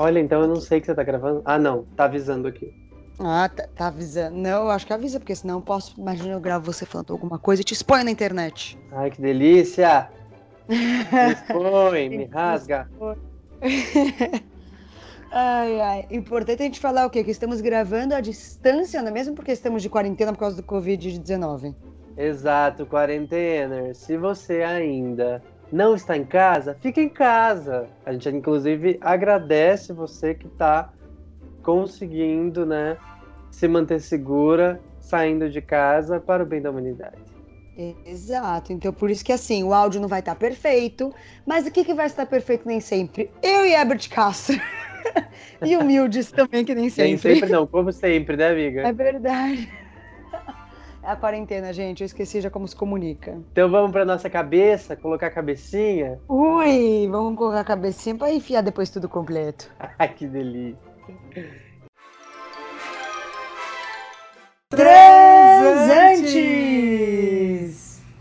Olha, então eu não sei que você tá gravando. Ah, não, tá avisando aqui. Ah, tá, tá avisando. Não, eu acho que avisa, porque senão eu posso. Imagina eu gravo você falando alguma coisa e te exponho na internet. Ai, que delícia! Me expõe, me rasga. Ai, ai. Importante a gente falar o quê? Que estamos gravando à distância, não é mesmo? Porque estamos de quarentena por causa do Covid-19. Exato, quarentena. Se você ainda não está em casa, fica em casa. A gente, inclusive, agradece você que está conseguindo, né, se manter segura, saindo de casa para o bem da humanidade. Exato, então por isso que assim, o áudio não vai estar perfeito, mas o que, que vai estar perfeito nem sempre? Eu e Herbert Castro. e humildes também, que nem sempre. Nem sempre não, como sempre, né, amiga? É verdade. A quarentena, gente. Eu esqueci já como se comunica. Então vamos pra nossa cabeça, colocar a cabecinha? Ui, vamos colocar a cabecinha pra enfiar depois tudo completo. Ai, que delícia. Transantes!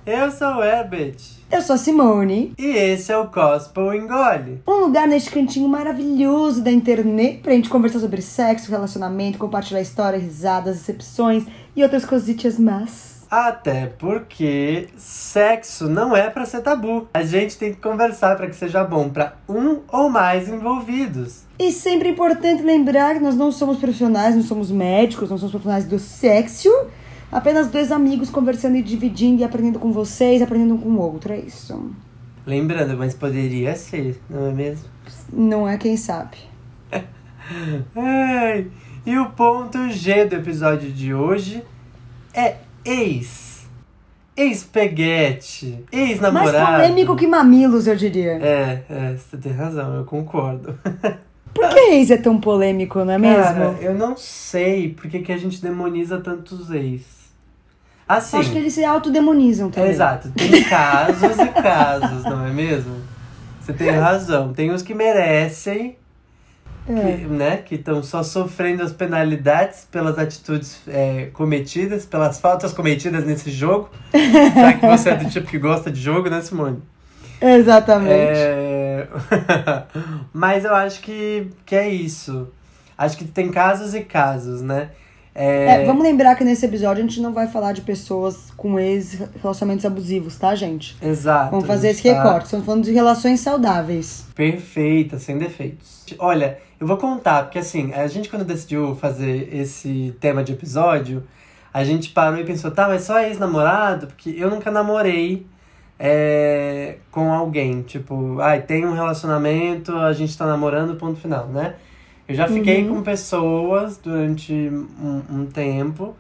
Eu sou o Herbert. Eu sou a Simone. E esse é o Gospel Engole. Um lugar neste cantinho maravilhoso da internet pra gente conversar sobre sexo, relacionamento, compartilhar histórias, risadas, decepções e outras cositas más. Até porque sexo não é para ser tabu. A gente tem que conversar para que seja bom para um ou mais envolvidos. E sempre é importante lembrar que nós não somos profissionais, não somos médicos, não somos profissionais do sexo. Apenas dois amigos conversando e dividindo e aprendendo com vocês, aprendendo um com o outro, é isso. Lembrando, mas poderia ser, não é mesmo? Não é quem sabe. Ai, e o ponto G do episódio de hoje é ex. Ex-peguete, Mais ex-namorado. polêmico que mamilos, eu diria. É, é, você tem razão, eu concordo. Por que ex é tão polêmico, não é Cara, mesmo? eu não sei por que que a gente demoniza tantos ex. Assim, Acho que eles se autodemonizam também. exato, tem casos e casos, não é mesmo? Você tem razão. Tem os que merecem, É. que, né? Que estão só sofrendo as penalidades pelas atitudes é, cometidas, pelas faltas cometidas nesse jogo. Já que você é do tipo que gosta de jogo, né, Simone? Exatamente. É... Mas eu acho que, que é isso. Acho que tem casos e casos, né? É... É, vamos lembrar que nesse episódio a gente não vai falar de pessoas com ex-relacionamentos abusivos, tá, gente? Exato. Vamos fazer esse tá recorte. Estamos falando de relações saudáveis. Perfeita, sem defeitos. Olha, eu vou contar, porque assim, a gente quando decidiu fazer esse tema de episódio, a gente parou e pensou, tá, mas só ex-namorado? Porque eu nunca namorei é, com alguém. Tipo, ai, tem um relacionamento, a gente tá namorando, ponto final, né? Eu já fiquei Uhum. com pessoas durante um, um tempo.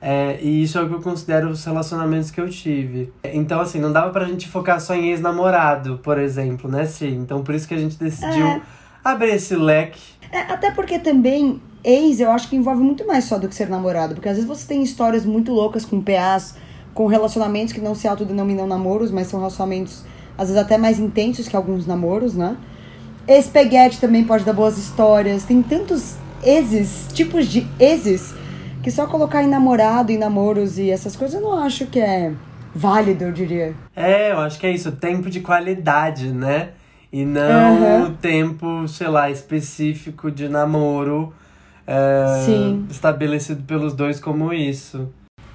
é, e isso é o que eu considero os relacionamentos que eu tive. Então, assim, não dava pra gente focar só em ex-namorado, por exemplo, né, Sim? Então, por isso que a gente decidiu É. abrir esse leque. É, até porque também ex eu acho que envolve muito mais só do que ser namorado. Porque às vezes você tem histórias muito loucas com PAs, com relacionamentos que não se autodenominam namoros, mas são relacionamentos às vezes até mais intensos que alguns namoros, né? Ex-peguete também pode dar boas histórias. Tem tantos exes, tipos de exes, que só colocar em namorado, em namoros e essas coisas eu não acho que é válido, eu diria. É, eu acho que é isso, tempo de qualidade, né? E não Aham. o tempo, sei lá, específico de namoro é, Sim. estabelecido pelos dois como isso.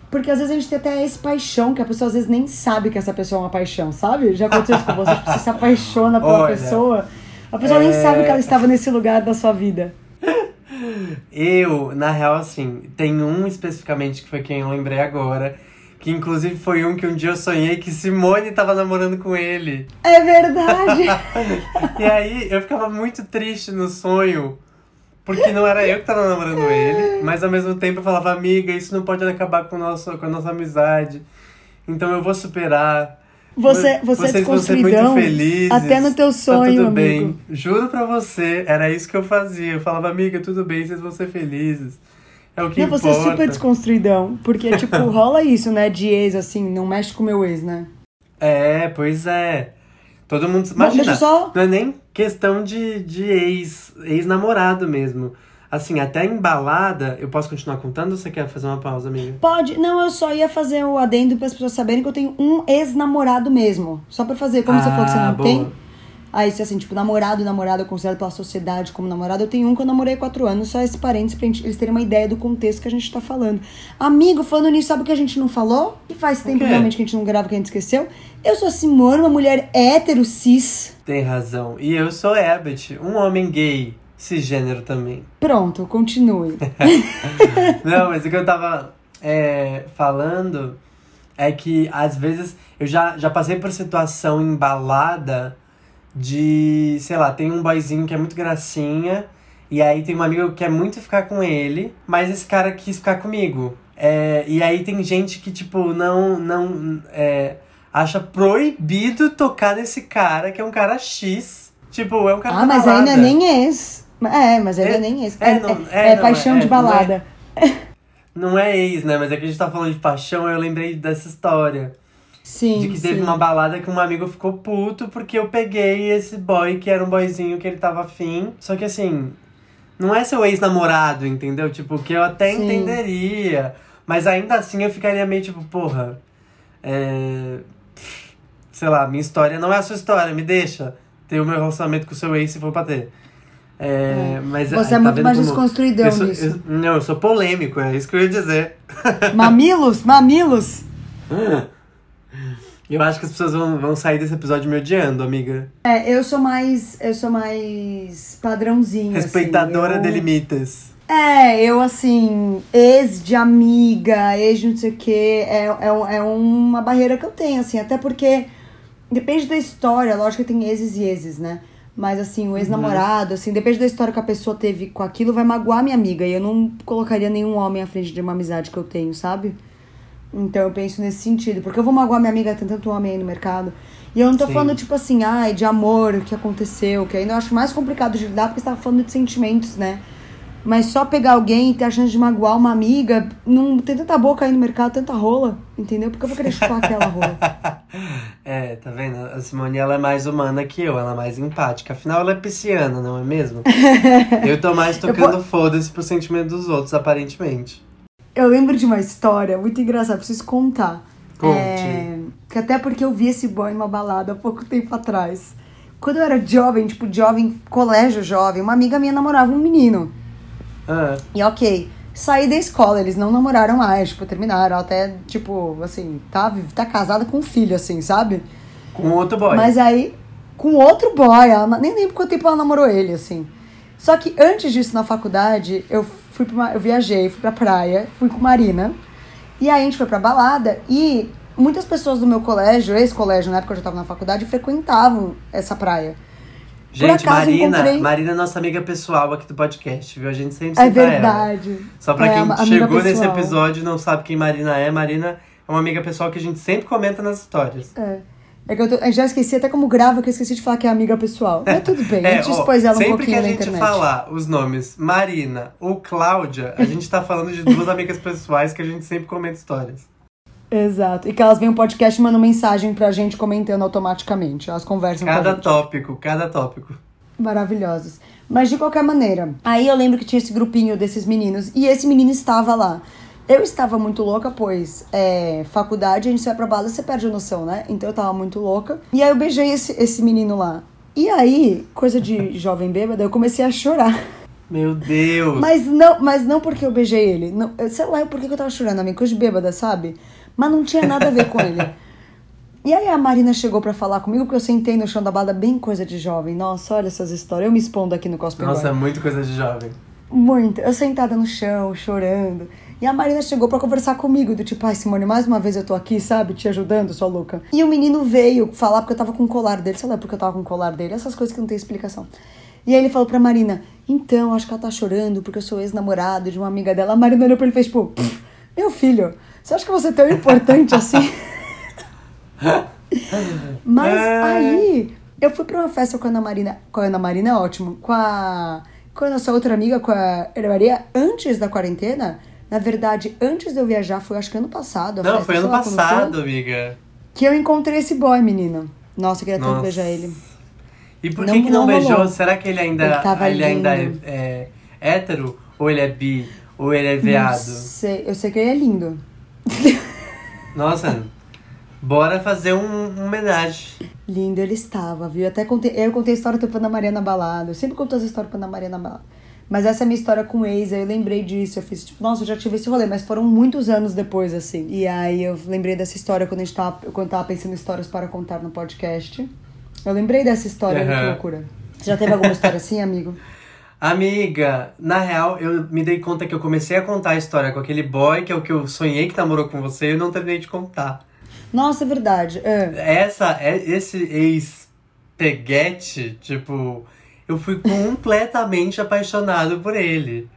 Porque às vezes a gente tem até esse paixão, que a pessoa às vezes nem sabe que essa pessoa é uma paixão, sabe? Já aconteceu isso com você, tipo, você se apaixona pela Olha, pessoa, a pessoa nem é- sabe que ela estava nesse lugar da sua vida. Eu, na real, assim, tem um especificamente que foi quem eu lembrei agora. Que inclusive foi um que um dia eu sonhei que Simone tava namorando com ele. É verdade! E aí eu ficava muito triste no sonho. Porque não era eu que tava namorando ele, mas ao mesmo tempo eu falava, amiga, isso não pode acabar com, nosso, com a nossa amizade. Então eu vou superar. Você, você é Vocês vão ser muito felizes. até no teu Tá sonho, tudo amigo. bem. Juro pra você, era isso que eu fazia. Eu falava, amiga, tudo bem, vocês vão ser felizes. É o que Não, você é importa. super desconstruidão, porque, tipo, rola isso, né, de ex, assim, não mexe com o meu ex, né? É, pois é. Todo mundo. Imagina, eu só... não é nem questão de, de ex, ex-namorado mesmo. Assim, até em balada, eu posso continuar contando ou você quer fazer uma pausa, amiga? Pode. Não, eu só ia fazer o adendo para as pessoas saberem que eu tenho um ex-namorado mesmo. Só pra fazer, como você falou que você não Ah, boa. tem. Aí, se assim, tipo, namorado, namorada, eu considero pela sociedade como namorado, eu tenho um que eu namorei há quatro anos, só esse parênteses pra gente, eles terem uma ideia do contexto que a gente tá falando. Amigo, falando nisso, sabe o que a gente não falou? E faz tempo realmente que a gente não grava, que a gente esqueceu. Eu sou a Simone, uma mulher hétero, cis. Tem razão. E eu sou Herbert, um homem gay, cisgênero também. Pronto, continue. Não, mas o que eu tava é, falando é que às vezes eu já, já passei por situação embalada de, sei lá, tem um boyzinho que é muito gracinha, e aí tem um amigo que quer muito ficar com ele, mas esse cara quis ficar comigo. É, e aí tem gente que, tipo, não, não é, acha proibido tocar nesse cara, que é um cara X. Tipo, é um cara ah, mas é balada. nem ex. É, mas não é É- nem ex. é, É, não- é- é, é não, paixão é- de não é- balada. Não é ex, né? Mas é que a gente tá falando de paixão, eu lembrei dessa história. Sim, De que teve sim. uma balada que um amigo ficou puto porque eu peguei esse boy que era um boyzinho que ele tava afim. Só que assim, não é seu ex-namorado, entendeu? Tipo, que eu até Sim. entenderia. Mas ainda assim eu ficaria meio tipo, porra. É. Sei lá, minha história não é a sua história, me deixa ter o meu relacionamento com o seu ex se for pra ter. É, mas, Você ah, é tá muito vendo mais como- desconstruidão eu sou- nisso. eu- não, eu sou polêmico, é isso que eu ia dizer. Mamilos? Mamilos? Eu acho que as pessoas vão, vão sair desse episódio me odiando, amiga. É, eu sou mais. Eu sou mais padrãozinho. Respeitadora assim. de eu... limites. É, eu assim, ex de amiga, ex de não sei o quê, é, é, é uma barreira que eu tenho, assim, até porque depende da história, lógico que tem exes e exes, né? Mas assim, o ex-namorado, assim, depende da história que a pessoa teve com aquilo, vai magoar minha amiga. E eu não colocaria nenhum homem à frente de uma amizade que eu tenho, sabe? Então eu penso nesse sentido. Porque eu vou magoar minha amiga, tem tanto homem aí no mercado. E eu não tô Sim. falando, tipo assim, ai, de amor, o que aconteceu, que ainda eu acho mais complicado de lidar, porque você tava falando de sentimentos, né? Mas só pegar alguém e ter a chance de magoar uma amiga, não tem tanta boca aí no mercado, tanta rola, entendeu? Porque eu vou querer chupar aquela rola. É, tá vendo? A Simone ela é mais humana que eu, ela é mais empática. Afinal, ela é pisciana, não é mesmo? eu tô mais tocando foda-se pro sentimento dos outros, aparentemente. Eu lembro de uma história muito engraçada, preciso contar. Conte. É, que até porque eu vi esse boy numa balada há pouco tempo atrás. Quando eu era jovem, tipo, jovem, colégio jovem, uma amiga minha namorava um menino. Ah, E ok, saí da escola, eles não namoraram mais, tipo, terminaram até, tipo, assim, tá, tá casada com um filho, assim, sabe? com outro boy. Mas aí, com outro boy, ela, nem lembro quanto tempo ela namorou ele, assim. Só que antes disso, na faculdade, eu fui pra uma, eu viajei, fui pra praia, fui com Marina. E aí a gente foi pra balada e muitas pessoas do meu colégio, ex-colégio, na época que eu já tava na faculdade, frequentavam essa praia. Gente, acaso Marina, encontrei- Marina é nossa amiga pessoal aqui do podcast, viu? A gente sempre É cita ela. verdade. Só pra É, quem chegou nesse episódio e não sabe quem Marina é, Marina é uma amiga pessoal que a gente sempre comenta nas histórias. É. É que eu, tô, eu já esqueci até como grava, que eu esqueci de falar que é amiga pessoal. Mas tudo bem, a gente ó, expôs ela um sempre pouquinho que a na gente internet. falar os nomes Marina ou Cláudia, a gente tá falando de duas amigas pessoais que a gente sempre comenta histórias. Exato. E que elas vêm um podcast e mandam mensagem pra gente comentando automaticamente. Elas conversam Cada tópico, cada tópico. Maravilhosas. Mas de qualquer maneira, aí eu lembro que tinha esse grupinho desses meninos e esse menino estava lá. Eu estava muito louca, pois é, faculdade, a gente vai pra balada, você perde a noção, né? Então eu tava muito louca. E aí eu beijei esse, esse menino lá. E aí, coisa de jovem bêbada, eu comecei a chorar. Meu Deus! Mas não, mas não porque eu beijei ele. Não, eu sei lá por que eu tava chorando, amigo, coisa de bêbada, sabe? Mas não tinha nada a ver com ele. E aí a Marina chegou pra falar comigo, porque eu sentei no chão da balada bem coisa de jovem. Nossa, olha essas histórias. Eu me expondo aqui no Cosplay Nossa, é muito coisa de jovem. Muito. Eu sentada no chão, chorando. E a Marina chegou pra conversar comigo, do tipo, ai Simone, mais uma vez eu tô aqui, sabe, te ajudando, sua louca. E o menino veio falar porque eu tava com o colar dele, sei lá porque eu tava com o colar dele, essas coisas que não tem explicação. E aí ele falou pra Marina, então, acho que ela tá chorando porque eu sou ex-namorado de uma amiga dela. A Marina olhou pra ele e fez, tipo, "Pff, meu filho, você acha que você é tão importante assim? Mas É. aí, eu fui pra uma festa com a Ana Marina, com a Ana Marina, ótimo, com a, com a nossa outra amiga, com a Ana Maria, antes da quarentena. Na verdade, antes de eu viajar, foi acho que ano passado. Não, festa, foi ano lá passado, foi, amiga. que eu encontrei esse boy, menina. Nossa, eu queria tanto beijar ele. E por Não- que, que não, não beijou? rolou. Será que ele ainda, Ele ele ainda é, é hétero? Ou ele é bi? Ou ele é Não veado? sei, eu sei que ele é lindo. Nossa, Bora fazer um, um homenagem. Lindo ele estava, viu? Até contei, eu contei a história do Ana Maria na balada. Eu sempre conto as histórias do Ana Maria na balada. Mas essa é a minha história com o ex, aí eu lembrei disso. Eu fiz, tipo, nossa, eu já tive esse rolê, mas foram muitos anos depois, assim. E aí eu lembrei dessa história quando a gente tava, quando tava pensando em histórias para contar no podcast. Eu lembrei dessa história, uhum. que loucura. Você já teve alguma história assim, amigo? Amiga, na real, eu me dei conta que eu comecei a contar a história com aquele boy, que é o que eu sonhei que namorou com você, e eu não terminei de contar. Nossa, é verdade. É. Essa, é, esse ex-peguete, tipo, eu fui completamente apaixonado por ele.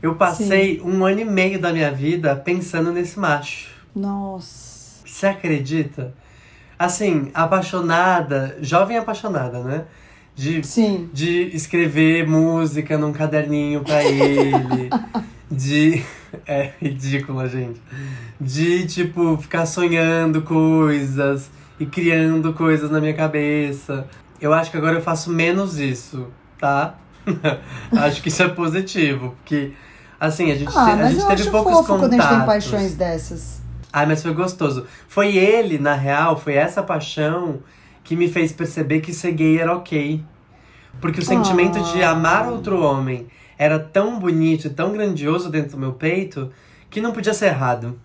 Eu passei Sim. um ano e meio da minha vida pensando nesse macho. Nossa. Você acredita? Assim, apaixonada, jovem apaixonada, né? De, Sim. de escrever música num caderninho pra ele. de. É ridícula, gente. De, tipo, ficar sonhando coisas e criando coisas na minha cabeça. Eu acho que agora eu faço menos isso, tá? acho que isso é positivo, porque. Assim, a gente, ah, a gente teve poucos fofo contatos. quando a gente tem paixões dessas. Ai, mas foi gostoso. Foi ele, na real, foi essa paixão que me fez perceber que ser gay era ok. Porque o sentimento de ah. amar outro homem era tão bonito e tão grandioso dentro do meu peito que não podia ser errado.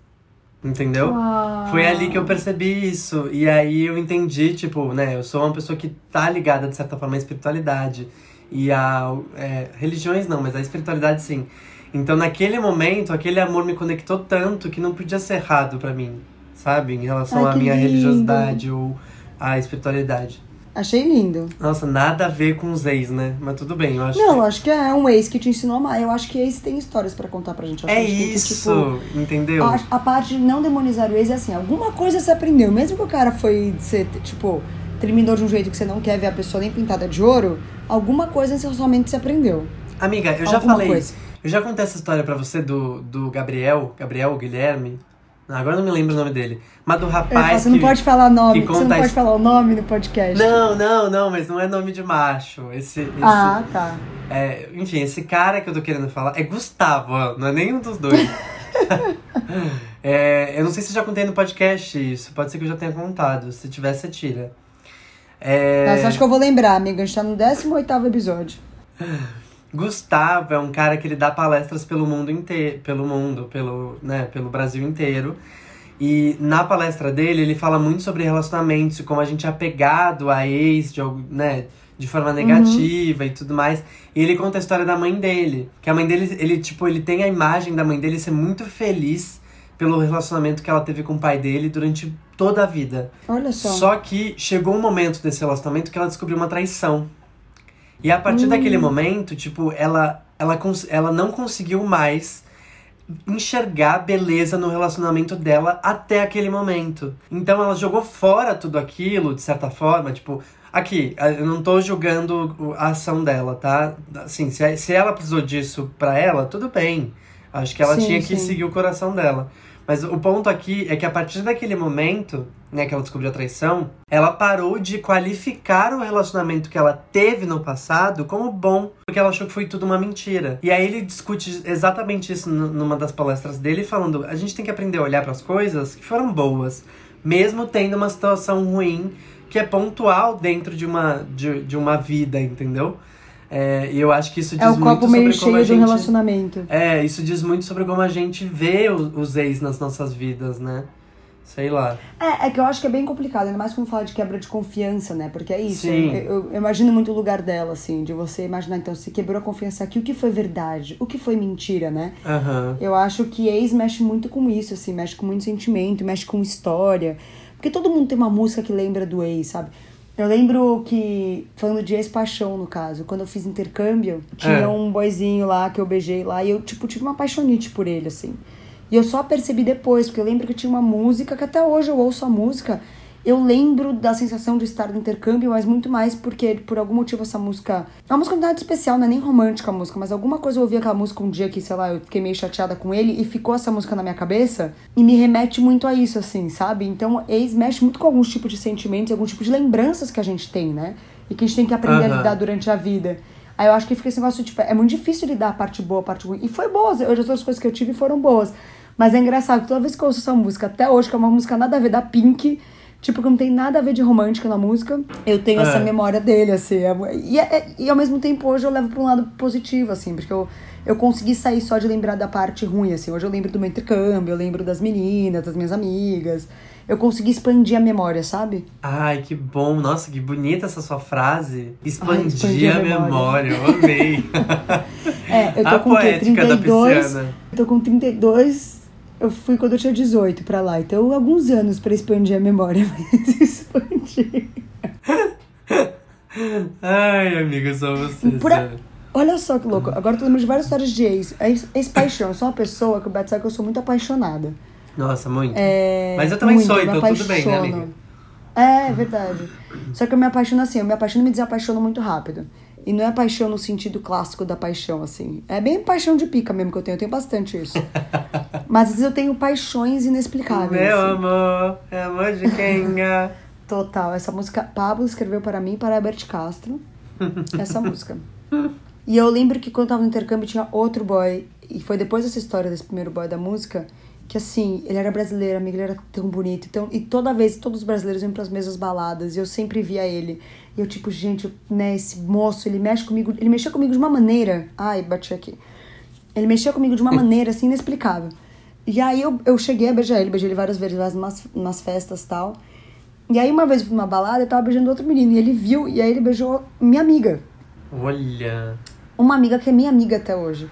Entendeu? Ah. Foi ali que eu percebi isso. E aí eu entendi, tipo, né? Eu sou uma pessoa que tá ligada, de certa forma, à espiritualidade. E a. É, religiões não, mas a espiritualidade sim. Então naquele momento, aquele amor me conectou tanto que não podia ser errado para mim, sabe? Em relação Ai, à minha lindo. religiosidade ou à espiritualidade. Achei lindo. Nossa, nada a ver com os ex, né? Mas tudo bem, eu acho Não, que... eu acho que é um ex que te ensinou a amar. Eu acho que ex tem histórias para contar pra gente. É gente isso, que, tipo, entendeu? A, a, parte de não demonizar o ex é assim, alguma coisa você aprendeu. Mesmo que o cara foi, você, tipo, terminou de um jeito que você não quer ver a pessoa nem pintada de ouro, alguma coisa nesse relacionamento você aprendeu. Amiga, eu já falei... Coisa. Eu já contei essa história para você do, do Gabriel, Gabriel Guilherme. Agora não me lembro o nome dele. Mas do rapaz. Você não pode falar nome. Você não pode falar o nome no podcast. Não, não, não, mas não é nome de macho. Esse. esse ah, tá. É, enfim, esse cara que eu tô querendo falar é Gustavo, não é nenhum dos dois. é, eu não sei se já contei no podcast isso. Pode ser que eu já tenha contado. Se tiver, você tira. É... Nossa, acho que eu vou lembrar, amiga. A gente tá no 18 episódio. Gustavo é um cara que ele dá palestras pelo mundo inteiro, pelo mundo, pelo, né, pelo Brasil inteiro. E na palestra dele, ele fala muito sobre relacionamentos, como a gente é apegado a ex de, né, de forma negativa uhum. e tudo mais. E ele conta a história da mãe dele. Que a mãe dele, ele, tipo, ele tem a imagem da mãe dele ser muito feliz pelo relacionamento que ela teve com o pai dele durante toda a vida. Olha só. Só que chegou um momento desse relacionamento que ela descobriu uma traição. E a partir hum. daquele momento, tipo, ela, ela, ela não conseguiu mais enxergar beleza no relacionamento dela até aquele momento. Então ela jogou fora tudo aquilo, de certa forma, tipo, aqui, eu não tô julgando a ação dela, tá? Assim, se, se ela precisou disso pra ela, tudo bem. Acho que ela sim, tinha que sim. seguir o coração dela. Mas o ponto aqui é que a partir daquele momento, né, que ela descobriu a traição, ela parou de qualificar o relacionamento que ela teve no passado como bom, porque ela achou que foi tudo uma mentira. E aí ele discute exatamente isso numa das palestras dele, falando: a gente tem que aprender a olhar para as coisas que foram boas, mesmo tendo uma situação ruim que é pontual dentro de uma, de, de uma vida, entendeu? É, e eu acho que isso diz é o muito copo meio sobre cheio de um relacionamento. É, isso diz muito sobre como a gente vê os, os ex nas nossas vidas, né? Sei lá. É, é que eu acho que é bem complicado, ainda mais quando fala de quebra de confiança, né? Porque é isso. Sim. Eu, eu, imagino muito o lugar dela, assim, de você imaginar, então, se quebrou a confiança aqui, o que foi verdade? O que foi mentira, né? Uhum. Eu acho que ex mexe muito com isso, assim, mexe com muito sentimento, mexe com história. Porque todo mundo tem uma música que lembra do ex, sabe? Eu lembro que, falando de ex-paixão, no caso, quando eu fiz intercâmbio, tinha é. um boizinho lá que eu beijei lá e eu, tipo, tive uma paixonite por ele, assim. E eu só percebi depois, porque eu lembro que tinha uma música, que até hoje eu ouço a música, eu lembro da sensação de estar no intercâmbio, mas muito mais porque, por algum motivo, essa música. É uma música muito especial, não é nem romântica a música, mas alguma coisa eu ouvi aquela música um dia que, sei lá, eu fiquei meio chateada com ele e ficou essa música na minha cabeça e me remete muito a isso, assim, sabe? Então, ex mexe muito com alguns tipos de sentimentos, alguns tipos de lembranças que a gente tem, né? E que a gente tem que aprender uhum. a lidar durante a vida. Aí eu acho que fica esse negócio, tipo, é muito difícil lidar a parte boa, a parte ruim. E foi boa, as outras coisas que eu tive foram boas. Mas é engraçado, toda vez que eu ouço essa música, até hoje, que é uma música nada a ver da Pink, tipo, que não tem nada a ver de romântica na música, eu tenho essa É. memória dele, assim. é- E, é- e ao mesmo tempo, hoje eu levo pra um lado positivo, assim, porque eu, eu consegui sair só de lembrar da parte ruim, assim. Hoje eu lembro do meu intercâmbio, eu lembro das meninas, das minhas amigas. Eu consegui expandir a memória, sabe? Ai, que bom. Nossa, que bonita essa sua frase. Expandir expandir a a memória. Eu amei. É, eu tô a com poética da 32. pisciana. Eu tô com 32. Eu fui quando eu tinha 18 pra lá. Então, alguns anos pra expandir a memória. Mas expandir. Ai, amiga, só você. Olha só que louco. Agora eu tô lembrando de várias histórias de ex. Ex- Ex-paixão. Eu sou uma pessoa que o Beto sabe que eu sou muito apaixonada. Nossa, muito. É, Mas eu também muito, sou, então tudo bem, né, amiga? É, é verdade. Só que eu me apaixono assim, eu me apaixono e me desapaixono muito rápido. E não é paixão no sentido clássico da paixão, assim. É bem paixão de pica mesmo que eu tenho, eu tenho bastante isso. Mas às vezes eu tenho paixões inexplicáveis. Meu assim. amor, é amor de quem? é? Total. Essa música Pablo escreveu para mim para Herbert Castro. Essa música. E eu lembro que quando eu tava no intercâmbio tinha outro boy. E foi depois dessa história desse primeiro boy da música. Que assim, ele era brasileiro, amigo, ele era tão bonito. Então, e toda vez, todos os brasileiros iam pras mesmas baladas. E eu sempre via ele. E eu, tipo, gente, né, esse moço, ele mexe comigo. Ele mexia comigo de uma maneira. Ai, bati aqui. Ele mexia comigo de uma maneira assim inexplicável. E aí eu, eu cheguei a beijar ele, beijei ele várias vezes, várias umas, umas festas e tal. E aí uma vez eu fui numa balada, eu tava beijando outro menino, e ele viu, e aí ele beijou minha amiga. Olha. Uma amiga que é minha amiga até hoje.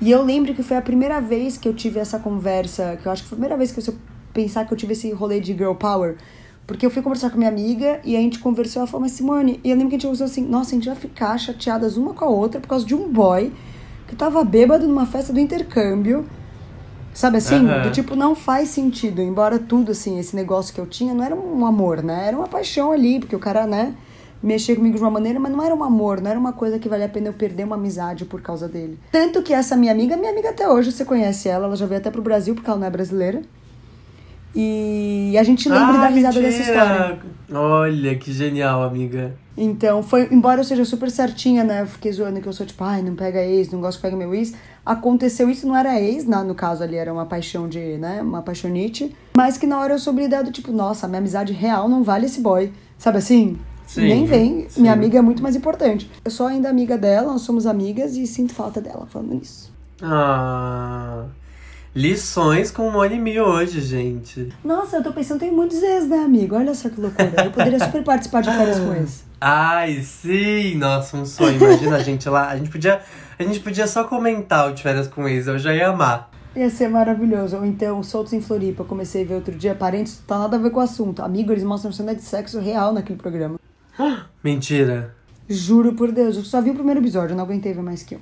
E eu lembro que foi a primeira vez que eu tive essa conversa, que eu acho que foi a primeira vez que eu eu pensar que eu tive esse rolê de girl power. Porque eu fui conversar com minha amiga e a gente conversou, ela falou, mas Simone, e eu lembro que a gente conversou assim, nossa, a gente vai ficar chateadas uma com a outra por causa de um boy que tava bêbado numa festa do intercâmbio. Sabe assim? Do tipo, não faz sentido. Embora tudo, assim, esse negócio que eu tinha não era um amor, né? Era uma paixão ali, porque o cara, né, mexia comigo de uma maneira, mas não era um amor, não era uma coisa que valia a pena eu perder uma amizade por causa dele. Tanto que essa minha amiga, minha amiga até hoje, você conhece ela, ela já veio até pro Brasil, porque ela não é brasileira. E a gente lembra Ah, da risada dessa mentira! história. Olha, que genial, amiga. Então, foi, embora eu seja super certinha, né? Eu fiquei zoando que eu sou tipo, ai, não pega ex, não gosto que pega meu ex. Aconteceu isso, não era ex, na, no caso ali era uma paixão de, né? Uma paixonite. Mas que na hora eu soube ideia do tipo, nossa, minha amizade real não vale esse boy. Sabe assim? Sim, Nem vem, sim. minha amiga é muito mais importante. Eu sou ainda amiga dela, nós somos amigas e sinto falta dela falando nisso. Ah. Lições com Moni Mi hoje, gente. Nossa, eu tô pensando, tem muitos ex, né, amigo? Olha só que loucura. Eu poderia super participar de férias com ex. Ai, sim! Nossa, um sonho. Imagina a gente lá. A gente podia, a gente podia só comentar o de férias com ex. Eu já ia amar. Ia ser maravilhoso. Ou então, Soltos em Floripa, comecei a ver outro dia, parentes, tá nada a ver com o assunto. Amigo, eles mostram cena de sexo real naquele programa. Mentira. Juro por Deus, eu só vi o primeiro episódio, não aguentei ver mais que um.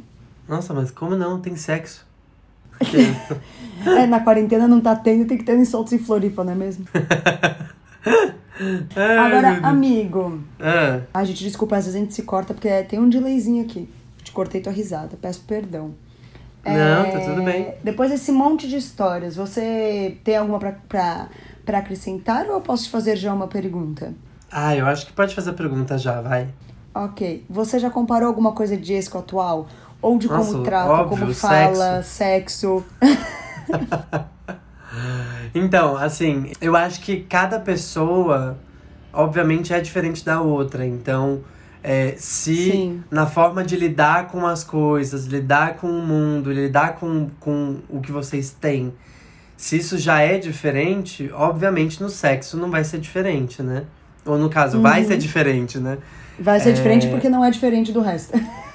Nossa, mas como não? Tem sexo. É, na quarentena não tá tendo, tem que ter em Soltos em Floripa, não é mesmo? Ai, Agora, amigo. Ah, Ai, gente, desculpa, às vezes a gente se corta porque tem um delayzinho aqui. Te cortei tua risada, peço perdão. Não, tá tudo bem. Depois desse monte de histórias, você tem alguma pra, pra, pra acrescentar ou eu posso te fazer já uma pergunta? ah, eu acho que pode fazer a pergunta já, vai. Ok. Você já comparou alguma coisa de ex com a atual? Ou de como Nossa, trata, óbvio, como fala, sexo? Então, assim, eu acho que cada pessoa, obviamente, é diferente da outra. Então, é, se Sim. na forma de lidar com as coisas, lidar com o mundo, lidar com, com o que vocês têm, se isso já é diferente, obviamente no sexo não vai ser diferente, né? Ou no caso, vai Uhum. ser diferente, né? Vai ser É. diferente porque não é diferente do resto.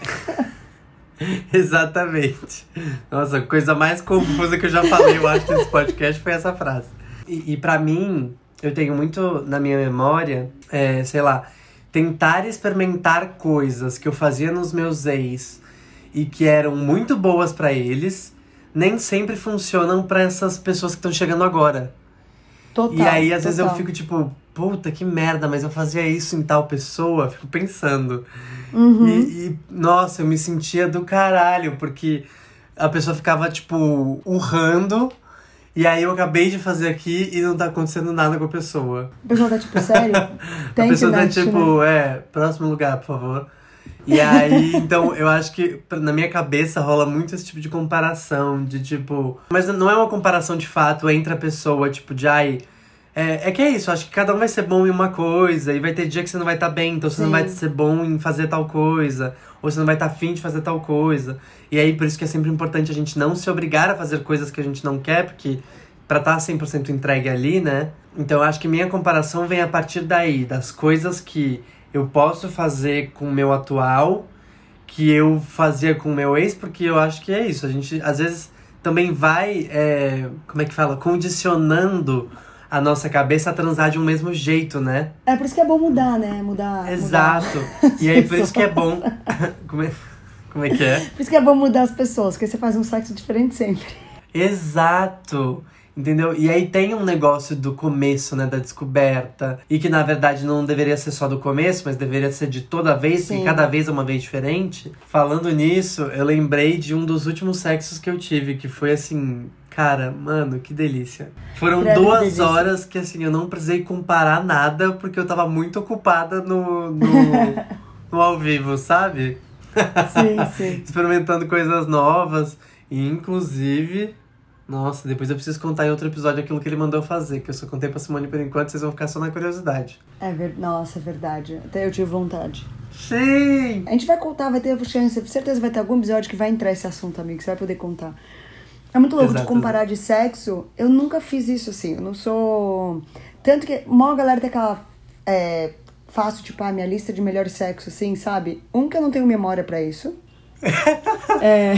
Exatamente. Nossa, a coisa mais confusa que eu já falei, eu acho, nesse podcast foi essa frase. E, e para mim, eu tenho muito na minha memória, é, sei lá, tentar experimentar coisas que eu fazia nos meus ex e que eram muito boas pra eles, nem sempre funcionam pra essas pessoas que estão chegando agora. Total. e aí, às vezes, eu total. fico tipo, puta que merda, mas eu fazia isso em tal pessoa, fico pensando. Uhum. E, e, nossa, eu me sentia do caralho, porque a pessoa ficava, tipo, urrando, e aí eu acabei de fazer aqui e não tá acontecendo nada com a pessoa. A pessoa tá tipo, sério? a pessoa tá internet, né? tipo, é, próximo lugar, por favor. E aí, então, eu acho que na minha cabeça rola muito esse tipo de comparação, de tipo. Mas não é uma comparação de fato entre a pessoa, tipo, de ai. É, é que é isso, acho que cada um vai ser bom em uma coisa, e vai ter dia que você não vai estar tá bem, então você Sim. não vai ser bom em fazer tal coisa, ou você não vai estar tá afim de fazer tal coisa. E aí, por isso que é sempre importante a gente não se obrigar a fazer coisas que a gente não quer, porque pra estar tá 100% entregue ali, né? Então eu acho que minha comparação vem a partir daí, das coisas que eu posso fazer com o meu atual que eu fazia com o meu ex, porque eu acho que é isso. A gente às vezes também vai, é, como é que fala? Condicionando a nossa cabeça a transar de um mesmo jeito, né? É por isso que é bom mudar, né? Mudar. Exato. Mudar. E aí por isso que é bom. como, é, como é que é? Por isso que é bom mudar as pessoas, porque você faz um sexo diferente sempre. Exato. Entendeu? E aí tem um negócio do começo, né, da descoberta. E que na verdade não deveria ser só do começo, mas deveria ser de toda vez, Sim. porque cada vez é uma vez diferente. Falando nisso, eu lembrei de um dos últimos sexos que eu tive, que foi assim. Cara, mano, que delícia. Foram duas delícia. horas que assim, eu não precisei comparar nada, porque eu tava muito ocupada no, no, no ao vivo, sabe? Sim, sim. Experimentando coisas novas. E inclusive nossa, depois eu preciso contar em outro episódio aquilo que ele mandou fazer, que eu só contei pra Simone por enquanto, vocês vão ficar só na curiosidade. É ver... Nossa, é verdade. Até eu tive vontade. Sim! A gente vai contar, vai ter chance, certeza vai ter algum episódio que vai entrar esse assunto, amigo, que você vai poder contar. É muito louco exato, de comparar exato. de sexo. Eu nunca fiz isso assim, eu não sou. Tanto que uma galera tem aquela. É, faço, tipo, a minha lista de melhores sexo, assim, sabe? Um que eu não tenho memória para isso. é.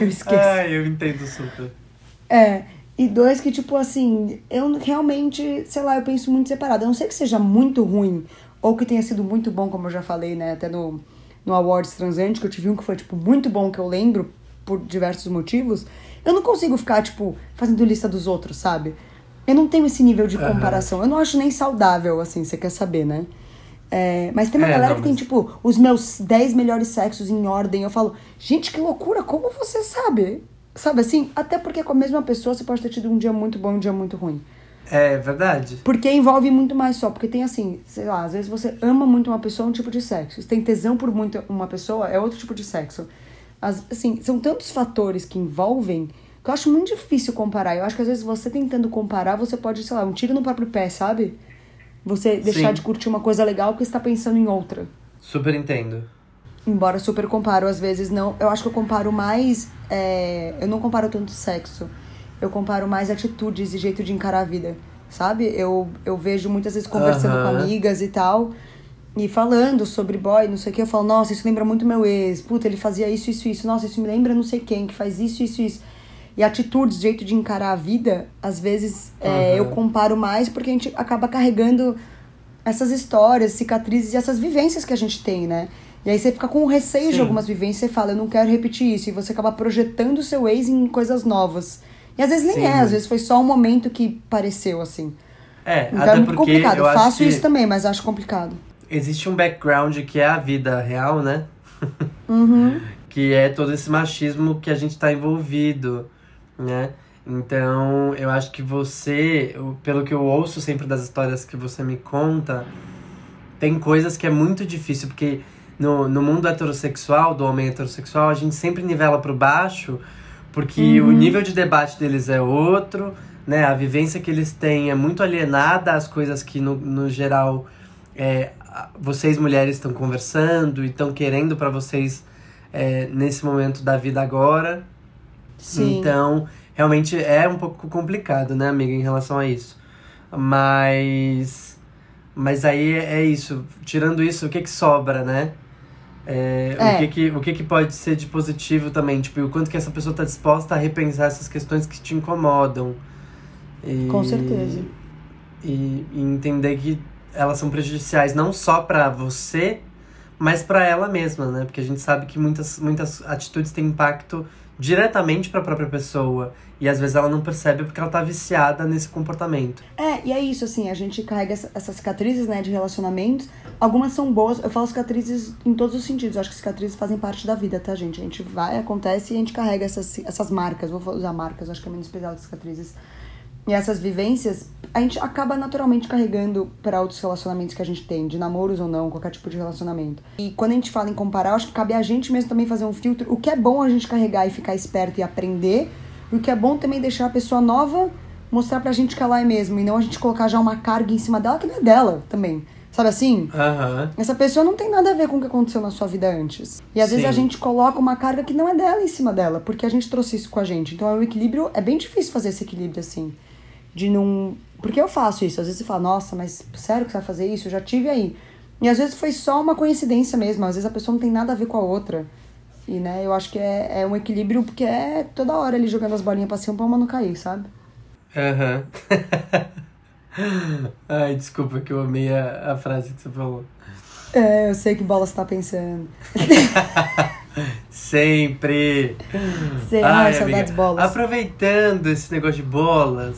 Eu esqueço. Ai, eu entendo super. É. E dois que, tipo assim, eu realmente, sei lá, eu penso muito separado. A não sei que seja muito ruim ou que tenha sido muito bom, como eu já falei, né, até no, no Awards Transante, que eu tive um que foi, tipo, muito bom, que eu lembro por diversos motivos. Eu não consigo ficar, tipo, fazendo lista dos outros, sabe? Eu não tenho esse nível de comparação. Uhum. Eu não acho nem saudável, assim, você quer saber, né? É, mas tem uma é, galera não, que tem, tipo, os meus 10 melhores sexos em ordem. Eu falo, gente, que loucura, como você sabe? Sabe assim? Até porque com a mesma pessoa você pode ter tido um dia muito bom e um dia muito ruim. É verdade. Porque envolve muito mais só. Porque tem assim, sei lá, às vezes você ama muito uma pessoa, um tipo de sexo. Você tem tesão por muito uma pessoa, é outro tipo de sexo. As, assim, são tantos fatores que envolvem que eu acho muito difícil comparar. Eu acho que às vezes você tentando comparar, você pode, sei lá, um tiro no próprio pé, sabe? Você deixar Sim. de curtir uma coisa legal porque está pensando em outra. Super entendo. Embora super comparo, às vezes não. Eu acho que eu comparo mais. É, eu não comparo tanto sexo. Eu comparo mais atitudes e jeito de encarar a vida. Sabe? Eu, eu vejo muitas vezes conversando com amigas e tal. E falando sobre boy, não sei o que, eu falo, nossa, isso lembra muito meu ex. Puta, ele fazia isso, isso, isso. Nossa, isso me lembra não sei quem que faz isso, isso, isso. E atitudes, jeito de encarar a vida, às vezes uhum. é, eu comparo mais porque a gente acaba carregando essas histórias, cicatrizes e essas vivências que a gente tem, né? E aí você fica com receio Sim. de algumas vivências e fala, eu não quero repetir isso. E você acaba projetando o seu ex em coisas novas. E às vezes nem Sim. é, às vezes foi só um momento que pareceu assim. É, então até é muito complicado. Eu faço isso também, mas acho complicado. Existe um background que é a vida real, né? Uhum. que é todo esse machismo que a gente tá envolvido, né? Então, eu acho que você, pelo que eu ouço sempre das histórias que você me conta, tem coisas que é muito difícil, porque no, no mundo heterossexual, do homem heterossexual, a gente sempre nivela para baixo, porque uhum. o nível de debate deles é outro, né? A vivência que eles têm é muito alienada às coisas que, no, no geral, é, vocês mulheres estão conversando e estão querendo para vocês é, nesse momento da vida agora. Sim. Então, realmente é um pouco complicado, né, amiga, em relação a isso. Mas. Mas aí é isso. Tirando isso, o que que sobra, né? É, é. O, que, que, o que, que pode ser de positivo também, tipo, o quanto que essa pessoa está disposta a repensar essas questões que te incomodam. E, Com certeza. E, e entender que elas são prejudiciais não só para você, mas para ela mesma, né? Porque a gente sabe que muitas, muitas atitudes têm impacto diretamente para a própria pessoa. E às vezes ela não percebe porque ela tá viciada nesse comportamento. É, e é isso, assim, a gente carrega essas cicatrizes, né, de relacionamentos. Algumas são boas, eu falo cicatrizes em todos os sentidos. Eu acho que cicatrizes fazem parte da vida, tá, gente? A gente vai, acontece e a gente carrega essas, essas marcas. Vou usar marcas, acho que é menos pesado cicatrizes. E essas vivências, a gente acaba naturalmente carregando para outros relacionamentos que a gente tem, de namoros ou não, qualquer tipo de relacionamento. E quando a gente fala em comparar, acho que cabe a gente mesmo também fazer um filtro. O que é bom a gente carregar e ficar esperto e aprender, e o que é bom também deixar a pessoa nova mostrar pra gente que ela é mesmo, e não a gente colocar já uma carga em cima dela que não é dela também. Sabe assim? Aham. Essa pessoa não tem nada a ver com o que aconteceu na sua vida antes. E às vezes Sim. a gente coloca uma carga que não é dela em cima dela, porque a gente trouxe isso com a gente. Então é um equilíbrio, é bem difícil fazer esse equilíbrio assim. De não. Porque eu faço isso. Às vezes você fala, nossa, mas sério que você vai fazer isso? Eu já tive aí. E às vezes foi só uma coincidência mesmo. Às vezes a pessoa não tem nada a ver com a outra. E, né, eu acho que é, é um equilíbrio porque é toda hora ele jogando as bolinhas pra cima pra uma não cair, sabe? Aham. Ai, desculpa que eu amei a, a frase que você falou. É, eu sei que bola você tá pensando. Sempre! Ai, ai, saudades bolas. Aproveitando esse negócio de bolas,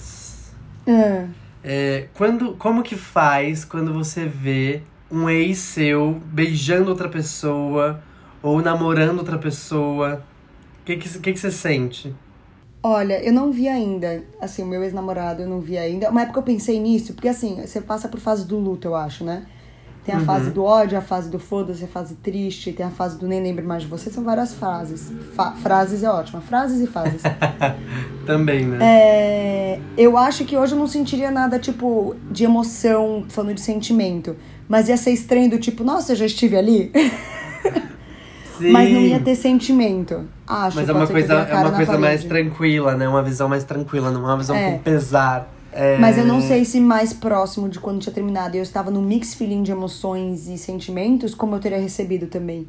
É. é, quando, como que faz quando você vê um ex seu beijando outra pessoa ou namorando outra pessoa? O que, que, que, que você sente? Olha, eu não vi ainda, assim, o meu ex-namorado eu não vi ainda. Uma época eu pensei nisso, porque assim, você passa por fase do luto, eu acho, né? Tem a Uhum. fase do ódio, a fase do foda-se, a fase triste, tem a fase do nem lembro mais de você, são várias frases. Fa- frases é ótima, frases e fases. Também, né? É, eu acho que hoje eu não sentiria nada, tipo, de emoção, falando de sentimento. Mas ia ser estranho do tipo, nossa, eu já estive ali. Sim. Mas não ia ter sentimento. Acho. Mas é uma coisa, é uma coisa mais tranquila, né? Uma visão mais tranquila, não é uma visão É. com pesar. É, Mas eu não sei se mais próximo de quando tinha terminado e eu estava no mix feeling de emoções e sentimentos, como eu teria recebido também.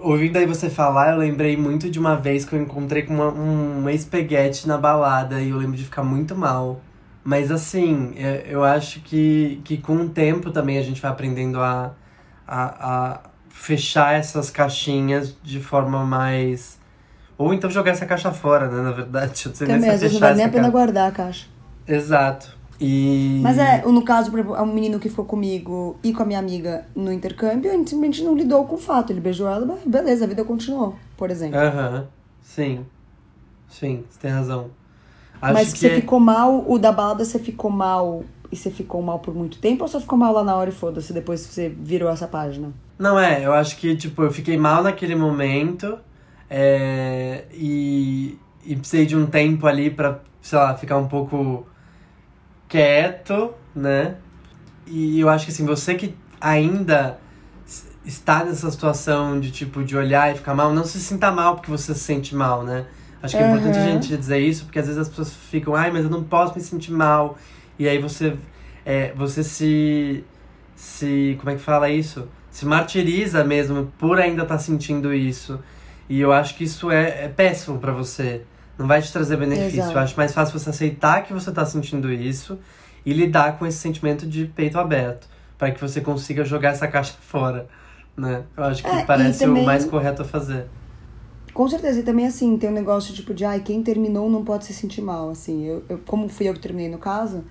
Ouvindo aí você falar, eu lembrei muito de uma vez que eu encontrei com uma, um ex-peguete na balada e eu lembro de ficar muito mal. Mas assim, eu, eu acho que, que com o tempo também a gente vai aprendendo a, a, a fechar essas caixinhas de forma mais. Ou então jogar essa caixa fora, né? Na verdade, eu não sei nem se Também, é às vezes não vale nem a pena guardar a caixa. Exato. E. Mas é, no caso, por exemplo, é um menino que ficou comigo e com a minha amiga no intercâmbio, a gente simplesmente não lidou com o fato. Ele beijou ela, mas beleza, a vida continuou, por exemplo. Aham, sim. Sim, você tem razão. Acho mas que você é- ficou mal, o da balada você ficou mal e você ficou mal por muito tempo ou só ficou mal lá na hora e foda-se depois você virou essa página? Não, é, eu acho que, tipo, eu fiquei mal naquele momento é, e, e precisei de um tempo ali pra, sei lá, ficar um pouco quieto, né? E eu acho que, assim, você que ainda está nessa situação de, tipo, de olhar e ficar mal, não se sinta mal porque você se sente mal, né? Acho que é importante a Aham. gente dizer isso, porque às vezes as pessoas ficam, ai, mas eu não posso me sentir mal. E aí você, é, você se, se. Como é que fala isso? Se martiriza mesmo por ainda estar sentindo isso. E eu acho que isso é, é péssimo pra você. Não vai te trazer benefício. Exato. Eu acho mais fácil você aceitar que você tá sentindo isso e lidar com esse sentimento de peito aberto. para que você consiga jogar essa caixa fora. Né? Eu acho que É, parece também- o mais correto a fazer. Com certeza, e também assim, tem um negócio tipo de, ai, quem terminou não pode se sentir mal, assim. Eu, eu, como fui eu que terminei no caso,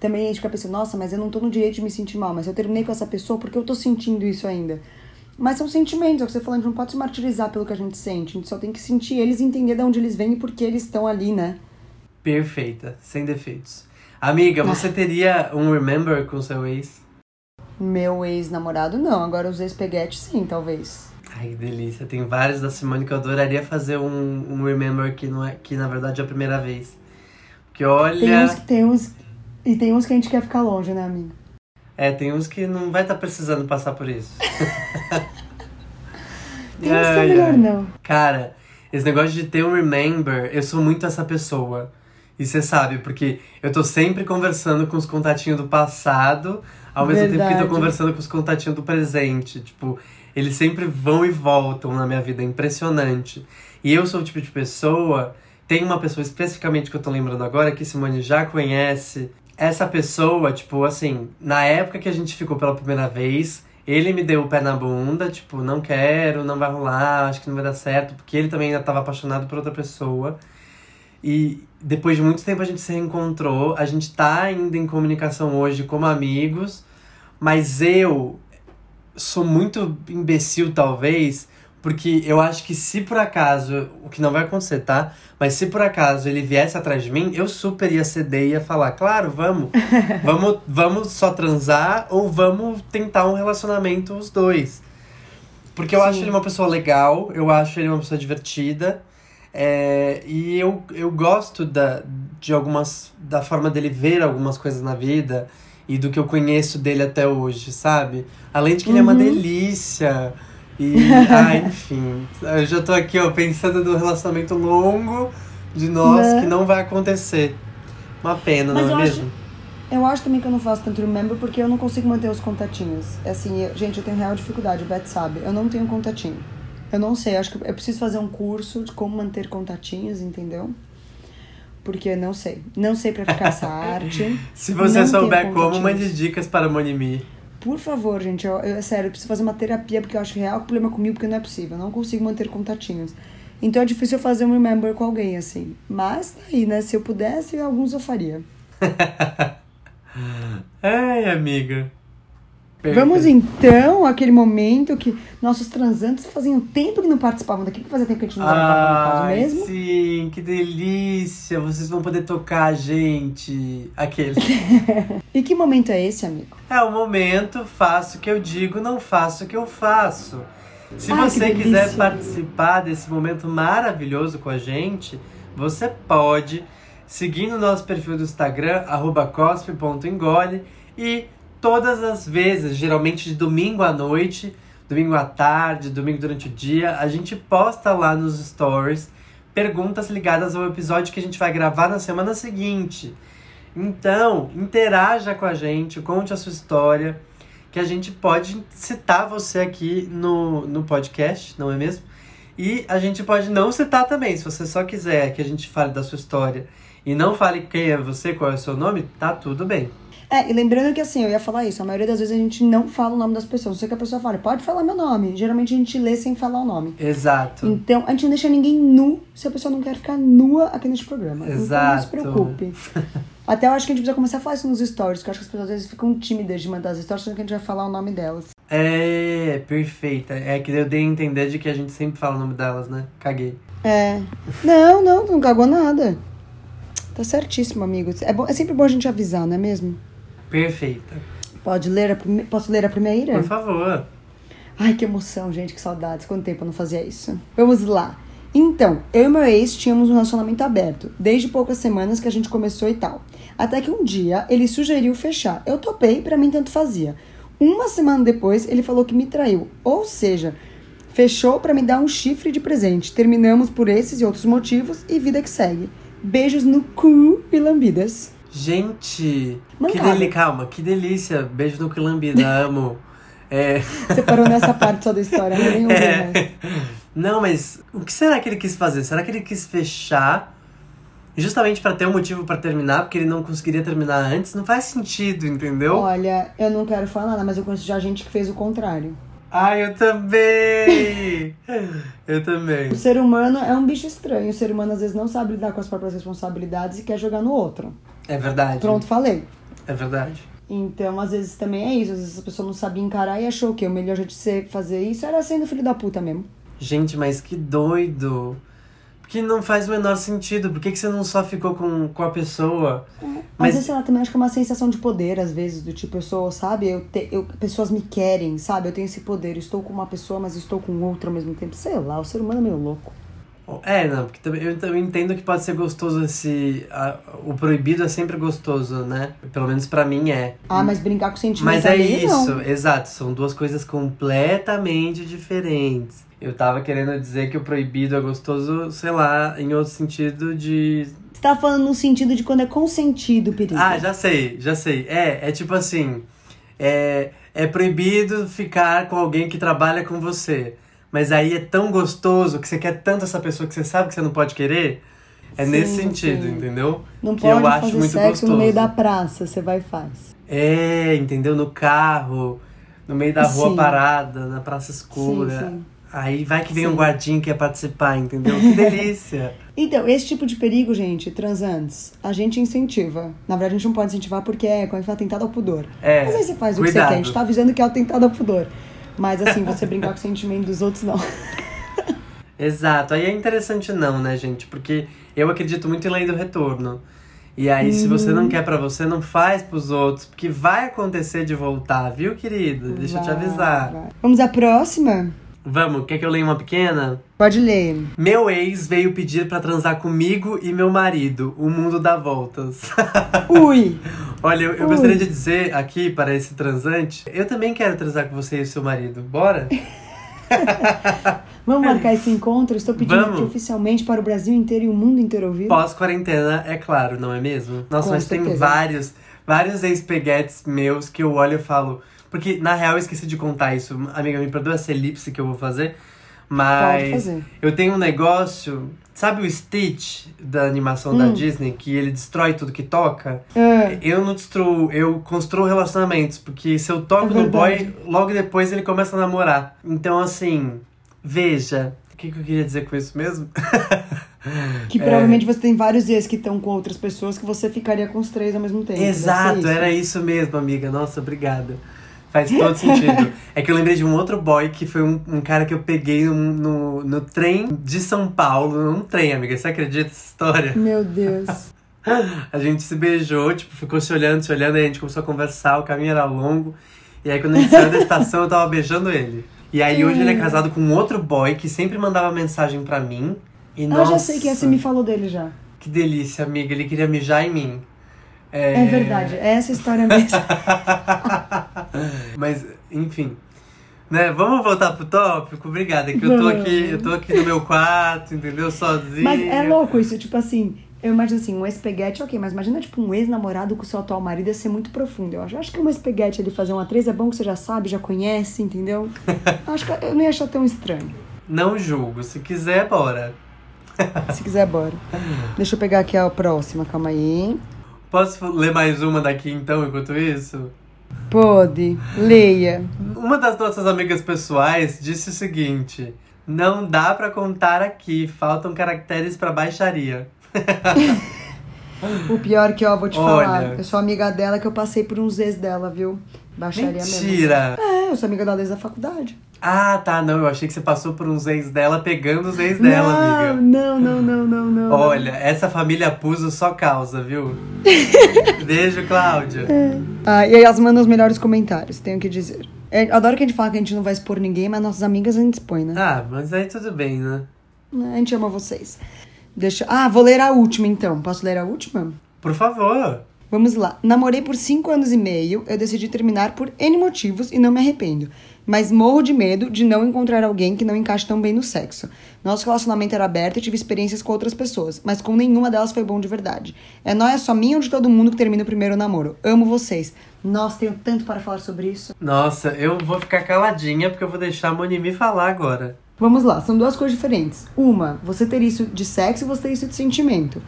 também a gente fica pensando, nossa, mas eu não tô no direito de me sentir mal, mas eu terminei com essa pessoa porque eu tô sentindo isso ainda. Mas são sentimentos, é o que você falou, a gente não pode se martirizar pelo que a gente sente, a gente só tem que sentir eles e entender de onde eles vêm e por que eles estão ali, né? Perfeita, sem defeitos. Amiga, você teria um remember com seu ex? Meu ex-namorado, não, agora os ex-peguetes, sim, talvez. Ai, que delícia. Tem vários da Simone que eu adoraria fazer um, um remember que, não é, que na verdade é a primeira vez. Porque olha. Tem uns, que- tem uns. E tem uns que a gente quer ficar longe, né, amigo? É, tem uns que não vai estar precisando passar por isso. Uns que é Ai, melhor ai. não. Cara, esse negócio de ter um remember, eu sou muito essa pessoa. E você sabe, porque eu tô sempre conversando com os contatinhos do passado, ao mesmo tempo que Verdade. tô conversando com os contatinhos do presente. Tipo, eles sempre vão e voltam na minha vida, é impressionante. E eu sou o tipo de pessoa. Tem uma pessoa especificamente que eu tô lembrando agora, que Simone já conhece. Essa pessoa, tipo, assim, na época que a gente ficou pela primeira vez, ele me deu o pé na bunda, tipo, não quero, não vai rolar, acho que não vai dar certo, porque ele também ainda tava apaixonado por outra pessoa. E depois de muito tempo a gente se reencontrou, a gente tá ainda em comunicação hoje como amigos, mas eu sou muito imbecil, talvez, Porque eu acho que se por acaso, o que não vai acontecer, tá? Mas se por acaso ele viesse atrás de mim, eu super ia ceder e ia falar, claro, vamos. vamos, vamos só transar ou vamos tentar um relacionamento os dois. Porque eu Sim. acho ele uma pessoa legal, eu acho ele uma pessoa divertida. é, e eu, eu gosto da, de algumas. da forma dele ver algumas coisas na vida e do que eu conheço dele até hoje, sabe? Além de que ele é uma Uhum. delícia. E, ah, enfim. Eu já tô aqui, ó, pensando no relacionamento longo de nós Né? que não vai acontecer. Uma pena, Mas não é acho- mesmo? Eu acho também que eu não faço tanto remember porque eu não consigo manter os contatinhos. Assim, eu- gente, eu tenho real dificuldade, o Beth sabe. Eu não tenho contatinho. Eu não sei, acho que eu preciso fazer um curso de como manter contatinhos, entendeu? Porque eu não sei. Não sei praticar essa arte. Se você Não souber como, mande dicas para Monimi. Por favor, gente, eu, eu- é sério, eu preciso fazer uma terapia porque eu acho real o problema comigo porque não é possível. Eu não consigo manter contatinhos. Então é difícil eu fazer um remember com alguém, assim. Mas tá aí, né? Se eu pudesse, alguns eu faria. Ai, amiga. Vamos Perfeito. então àquele momento que nossos transantes faziam tempo que não participavam daqui, porque fazia tempo que a gente não gravava no mesmo. sim, que delícia. Vocês vão poder tocar a gente. Aquele. E que momento é esse, amigo? É o momento, faço o que eu digo, não faço o que eu faço. Se Ai, você quiser participar desse momento maravilhoso com a gente, você pode seguir no nosso perfil do Instagram, arroba cospe.engole, e todas as vezes, geralmente de domingo à noite, domingo à tarde, domingo durante o dia, a gente posta lá nos stories perguntas ligadas ao episódio que a gente vai gravar na semana seguinte. Então, interaja com a gente, conte a sua história, que a gente pode citar você aqui no, no podcast, não é mesmo? E a gente pode não citar também, se você só quiser que a gente fale da sua história e não fale quem é você, qual é o seu nome, tá tudo bem. É, e lembrando que assim, eu ia falar isso, a maioria das vezes a gente não fala o nome das pessoas. Não sei que a pessoa fala, pode falar meu nome. Geralmente a gente lê sem falar o nome. Exato. Então, a gente não deixa ninguém nu se a pessoa não quer ficar nua aqui neste programa. Então não Exato. se preocupe. Até eu acho que a gente precisa começar a falar isso nos stories, porque eu acho que as pessoas às vezes ficam tímidas de mandar as stories, sendo que a gente vai falar o nome delas. É, perfeita. É que eu dei a entender de que a gente sempre fala o nome delas, né? Caguei. É. Não, não, não cagou nada. Tá certíssimo, amigos. É, bom, é sempre bom a gente avisar, não é mesmo? Perfeita. Pode ler a. Posso ler a primeira? Por favor. Ai, que emoção, gente, que saudades. Quanto tempo eu não fazia isso? Vamos lá. Então, eu e meu ex tínhamos um relacionamento aberto, desde poucas semanas que a gente começou e tal. Até que um dia ele sugeriu fechar. Eu topei, pra mim tanto fazia. Uma semana depois, ele falou que me traiu. Ou seja, fechou pra me dar um chifre de presente. Terminamos por esses e outros motivos e vida que segue. Beijos no cu e lambidas. Gente, que Mancada. delícia. Calma, que delícia. Beijo no Quilambida, amo. É. Você parou nessa parte só da história, né? nem ouviu o resto. É. Não, mas o que será que ele quis fazer? Será que ele quis fechar justamente pra ter um motivo pra terminar, porque ele não conseguiria terminar antes? Não faz sentido, entendeu? Olha, eu não quero falar nada, mas eu conheço já gente que fez o contrário. Ai, eu também! eu também. O ser humano é um bicho estranho. O ser humano às vezes não sabe lidar com as próprias responsabilidades e quer jogar no outro. É verdade. Pronto, falei. É verdade. Então, às vezes também é isso. Às vezes a pessoa não sabia encarar e achou que o melhor jeito de ser, fazer isso era sendo filho da puta mesmo. Gente, mas que doido. Porque não faz o menor sentido. Por que, que você não só ficou com, com a pessoa? Mas, Mas- vezes, sei lá, também acho que é uma sensação de poder, às vezes, do tipo, eu sou, sabe? Eu te, eu, pessoas me querem, sabe? Eu tenho esse poder. Eu estou com uma pessoa, mas estou com outra ao mesmo tempo. Sei lá, o ser humano é meio louco. É, não, porque também, eu entendo que pode ser gostoso esse. a- o proibido é sempre gostoso, né? Pelo menos pra mim é. Ah, mas brincar com sentimento Mas é isso, não. exato. São duas coisas completamente diferentes. Eu tava querendo dizer que o proibido é gostoso, sei lá, em outro sentido de. Você tá falando no sentido de quando é consentido perigo. Ah, já sei, já sei. É, é tipo assim. É, é proibido ficar com alguém que trabalha com você. Mas aí é tão gostoso que você quer tanto essa pessoa que você sabe que você não pode querer. É Sim, nesse sentido, sim. entendeu? Não que pode eu acho fazer muito sexo gostoso. no meio da praça, você vai e faz. É, entendeu? No carro, no meio da rua Sim. parada, na praça escura. Aí vai que vem um guardinha que quer participar, entendeu? Que delícia! Então, esse tipo de perigo, gente, transantes, a gente incentiva. Na verdade, a gente não pode incentivar porque é, quando fala atentado ao pudor. É, Mas aí você faz o que cuidado. você quer, a gente tá avisando que é atentado ao pudor. Mas assim, você brincar com o sentimento dos outros, não. Exato. Aí é interessante não, né, gente? Porque eu acredito muito em lei do retorno. E aí, se você não quer pra você, não faz pros outros, porque vai acontecer de voltar, viu, querido? Deixa eu te Vai, avisar. vai. Vamos à próxima? Vamos, quer que eu leia uma pequena? Pode ler. Meu ex veio pedir pra transar comigo e meu marido. O mundo dá voltas. Ui! Olha, eu, eu Ui. gostaria de dizer aqui para esse transante, eu também quero transar com você e o seu marido. Bora? Vamos marcar esse encontro? Estou pedindo Vamos. aqui oficialmente para o Brasil inteiro e o mundo inteiro ouvir. Pós-quarentena, é claro, não é mesmo? Nossa, Com mas tem certeza. vários, vários ex-peguetes meus que eu olho e falo. Porque, na real, eu esqueci de contar isso. Amiga, me perdoa essa elipse que eu vou fazer. Mas fazer. eu tenho um negócio. Sabe o Stitch da animação da Hum. Disney, que ele destrói tudo que toca? Ah, Eu não destruo, eu construo relacionamentos. Porque se eu toco É no boy, logo depois ele começa a namorar. Então, assim, veja. O que, que eu queria dizer com isso mesmo? que É. provavelmente você tem vários ex que estão com outras pessoas que você ficaria com os três ao mesmo tempo. Exato, isso. era isso mesmo, amiga. Nossa, obrigada. Faz todo sentido. É que eu lembrei de um outro boy que foi um, um cara que eu peguei no, no, no trem de São Paulo. Num trem, amiga. Você acredita nessa história? Meu Deus. A gente se beijou, tipo, ficou se olhando, se olhando, aí a gente começou a conversar, o caminho era longo. E aí quando a gente saiu da estação, eu tava beijando ele. E aí hoje ele é casado com um outro boy que sempre mandava mensagem pra mim. E Ah, nossa, já sei que você me falou dele já. que delícia, amiga. Ele queria mijar em mim. É verdade, é essa história mesmo. Mas, enfim. Né, vamos voltar pro tópico? Obrigada, é que eu tô aqui, eu tô aqui no meu quarto, entendeu? Sozinho. Mas é louco isso, tipo assim, eu imagino assim, um ex-peguete, ok, mas imagina tipo um ex-namorado com seu atual marido ia ser muito profundo. Eu acho, eu acho que um ex-peguete ele fazer uma três é bom que você já sabe, já conhece, entendeu? acho que eu não ia achar tão estranho. Não julgo, se quiser, bora. Se quiser, bora. Deixa eu pegar aqui a próxima, calma aí. Posso ler mais uma daqui então, enquanto isso? Pode, leia. Uma das nossas amigas pessoais disse o seguinte: Não dá pra contar aqui, faltam caracteres pra baixaria. O pior que, ó, vou te Olha. falar. Eu sou amiga dela que eu passei por uns ex dela, viu? Baixaria mesmo. Mentira! É, eu sou amiga dela desde a faculdade. Ah, tá, não, eu achei que você passou por uns ex dela pegando os ex dela, não, amiga. não, não, não, não, não. Olha, essa família Puso só causa, viu? Beijo, Cláudia. Ah, e aí elas mandam os melhores comentários, tenho que dizer. É, eu adoro que a gente fala que a gente não vai expor ninguém, mas nossas amigas a gente expõe, né? Ah, mas aí tudo bem, né? A gente ama vocês. Deixa. Ah, vou ler a última então. Posso ler a última? Por favor. Vamos lá. Namorei por 5 anos e meio, eu decidi terminar por N motivos e não me arrependo. Mas morro de medo de não encontrar alguém que não encaixe tão bem no sexo. Nosso relacionamento era aberto e tive experiências com outras pessoas, mas com nenhuma delas foi bom de verdade. É nóia só minha ou de todo mundo que termina o primeiro namoro. Amo vocês. Nossa, tenho tanto para falar sobre isso. Nossa, eu vou ficar caladinha porque eu vou deixar a Monimi falar agora. Vamos lá, são duas coisas diferentes. Uma, você ter isso de sexo e você ter isso de sentimento.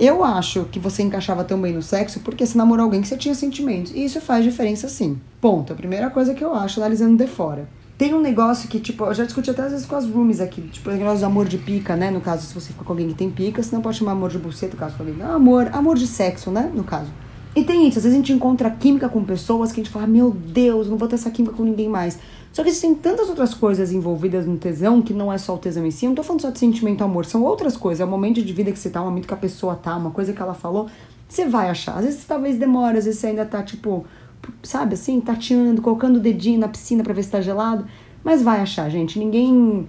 Eu acho que você encaixava tão bem no sexo porque você namorou alguém que você tinha sentimentos. E isso faz diferença sim. Ponto. A primeira coisa que eu acho, analisando de fora. Tem um negócio que, tipo, eu já discuti até às vezes com as roomies aqui, tipo, o negócio do amor de pica, né? No caso, se você fica com alguém que tem pica, você não pode chamar amor de buceta, no caso, falei, não, amor, amor de sexo, né? No caso. E tem isso, às vezes a gente encontra química com pessoas que a gente fala, meu Deus, não vou ter essa química com ninguém mais. Só que existem tantas outras coisas envolvidas no tesão que não é só o tesão em si. Eu não tô falando só de sentimento amor, são outras coisas. É o momento de vida que você tá, o momento que a pessoa tá, uma coisa que ela falou. Você vai achar. Às vezes talvez demore, às vezes você ainda tá, tipo, sabe assim, tateando, colocando o dedinho na piscina pra ver se tá gelado. Mas vai achar, gente. Ninguém.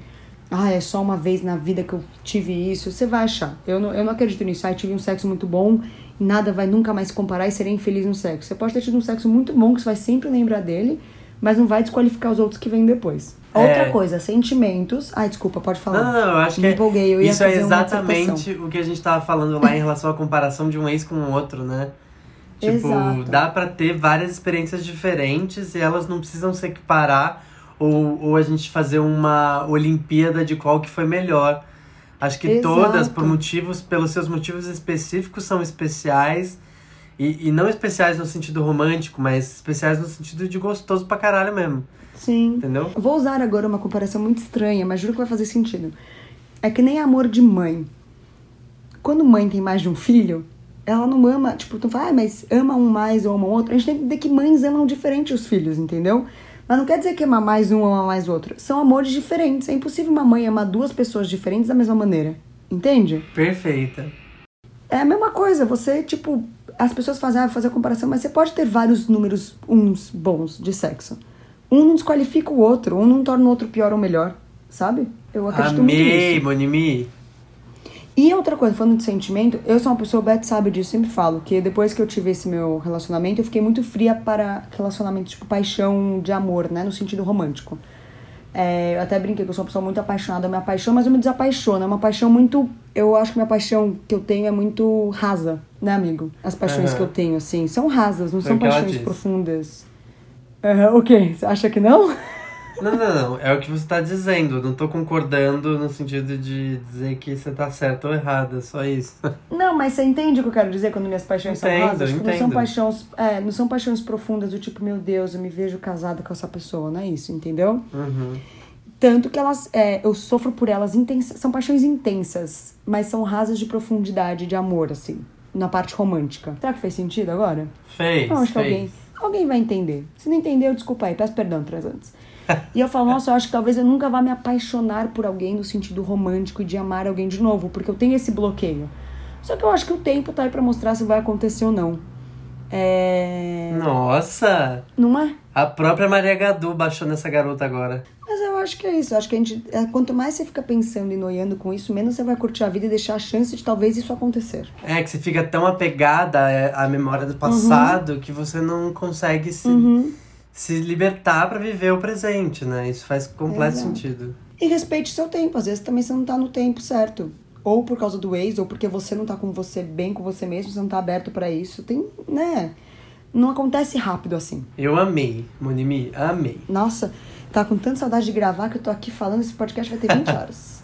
Ah, é só uma vez na vida que eu tive isso. Você vai achar. Eu não, eu não acredito nisso. Ah, eu tive um sexo muito bom, nada vai nunca mais comparar e serei infeliz no sexo. Você pode ter tido um sexo muito bom, que você vai sempre lembrar dele, mas não vai desqualificar os outros que vêm depois. É. Outra coisa, sentimentos. Ai, desculpa, pode falar. Não, não, eu acho Me que empolguei, eu ia isso é exatamente o que a gente tava falando lá em relação à comparação de um ex com o outro, né? Tipo, Exato. dá pra ter várias experiências diferentes e elas não precisam se equiparar ou, ou a gente fazer uma Olimpíada de qual que foi melhor. Acho que Exato. todas, por motivos, pelos seus motivos específicos, são especiais. E, e não especiais no sentido romântico, mas especiais no sentido de gostoso pra caralho mesmo. Sim. Entendeu? Eu Vou usar agora uma comparação muito estranha, mas juro que vai fazer sentido. É que nem amor de mãe. Quando mãe tem mais de um filho, ela não ama, tipo, tu fala, ah, mas ama um mais ou ama outro. A gente tem que entender que mães amam diferente os filhos, entendeu? Mas não quer dizer que amar mais um ou amar mais outro. São amores diferentes. É impossível uma mãe amar duas pessoas diferentes da mesma maneira. Entende? Perfeita. É a mesma coisa. Você, tipo, as pessoas fazem, ah, fazer a comparação, mas você pode ter vários números uns bons de sexo. Um não desqualifica o outro, um não torna o outro pior ou melhor, sabe? Eu acredito muito Amei, nisso. Monimi. E outra coisa, falando de sentimento, eu sou uma pessoa, o Beth sabe disso, sempre falo, que depois que eu tive esse meu relacionamento, eu fiquei muito fria para relacionamento, tipo, paixão de amor, né? No sentido romântico. É, eu até brinquei que eu sou uma pessoa muito apaixonada, eu me apaixono, mas eu me desapaixono. É uma paixão muito. Eu acho que minha paixão que eu tenho é muito rasa, né, amigo? As paixões Aham. que eu tenho, assim, são rasas, não Foi são paixões profundas. Aham, o quê? Você acha que não? Não, não, não. É o que você tá dizendo. Eu não tô concordando no sentido de dizer que você tá certo ou errado. É só isso. Não, mas você entende o que eu quero dizer quando minhas paixões Entendo, são rasas? Tipo, não são paixões, é, não são paixões profundas do tipo, meu Deus, eu me vejo casada com essa pessoa, não é isso, entendeu? Uhum. Tanto que elas, é, eu sofro por elas intensas, são paixões intensas, mas são rasas de profundidade, de amor, assim, na parte romântica. Será que fez sentido agora? Fez, Não, acho que fez. alguém, alguém vai entender. Se não entendeu, desculpa aí, peço perdão transantes. E eu falo, nossa, eu acho que talvez eu nunca vá me apaixonar por alguém no sentido romântico e de amar alguém de novo, porque eu tenho esse bloqueio. Só que eu acho que o tempo tá aí pra mostrar se vai acontecer ou não. É. Nossa! Não é? A própria Maria Gadu baixou nessa garota agora. Mas eu acho que é isso. Eu acho que a gente. é, Quanto mais você fica pensando e noiando com isso, menos você vai curtir a vida e deixar a chance de talvez isso acontecer. É que você fica tão apegada à memória do passado que você não consegue se, Uhum. se libertar pra viver o presente, né? Isso faz completo Exato. sentido. E respeite seu tempo. Às vezes também você não tá no tempo certo. Ou por causa do ex, ou porque você não tá com você bem com você mesmo, você não tá aberto pra isso. Tem, né? Não acontece rápido assim. Eu amei, Monimi, amei. Nossa, tá com tanta saudade de gravar que eu tô aqui falando, esse podcast vai ter 20 horas.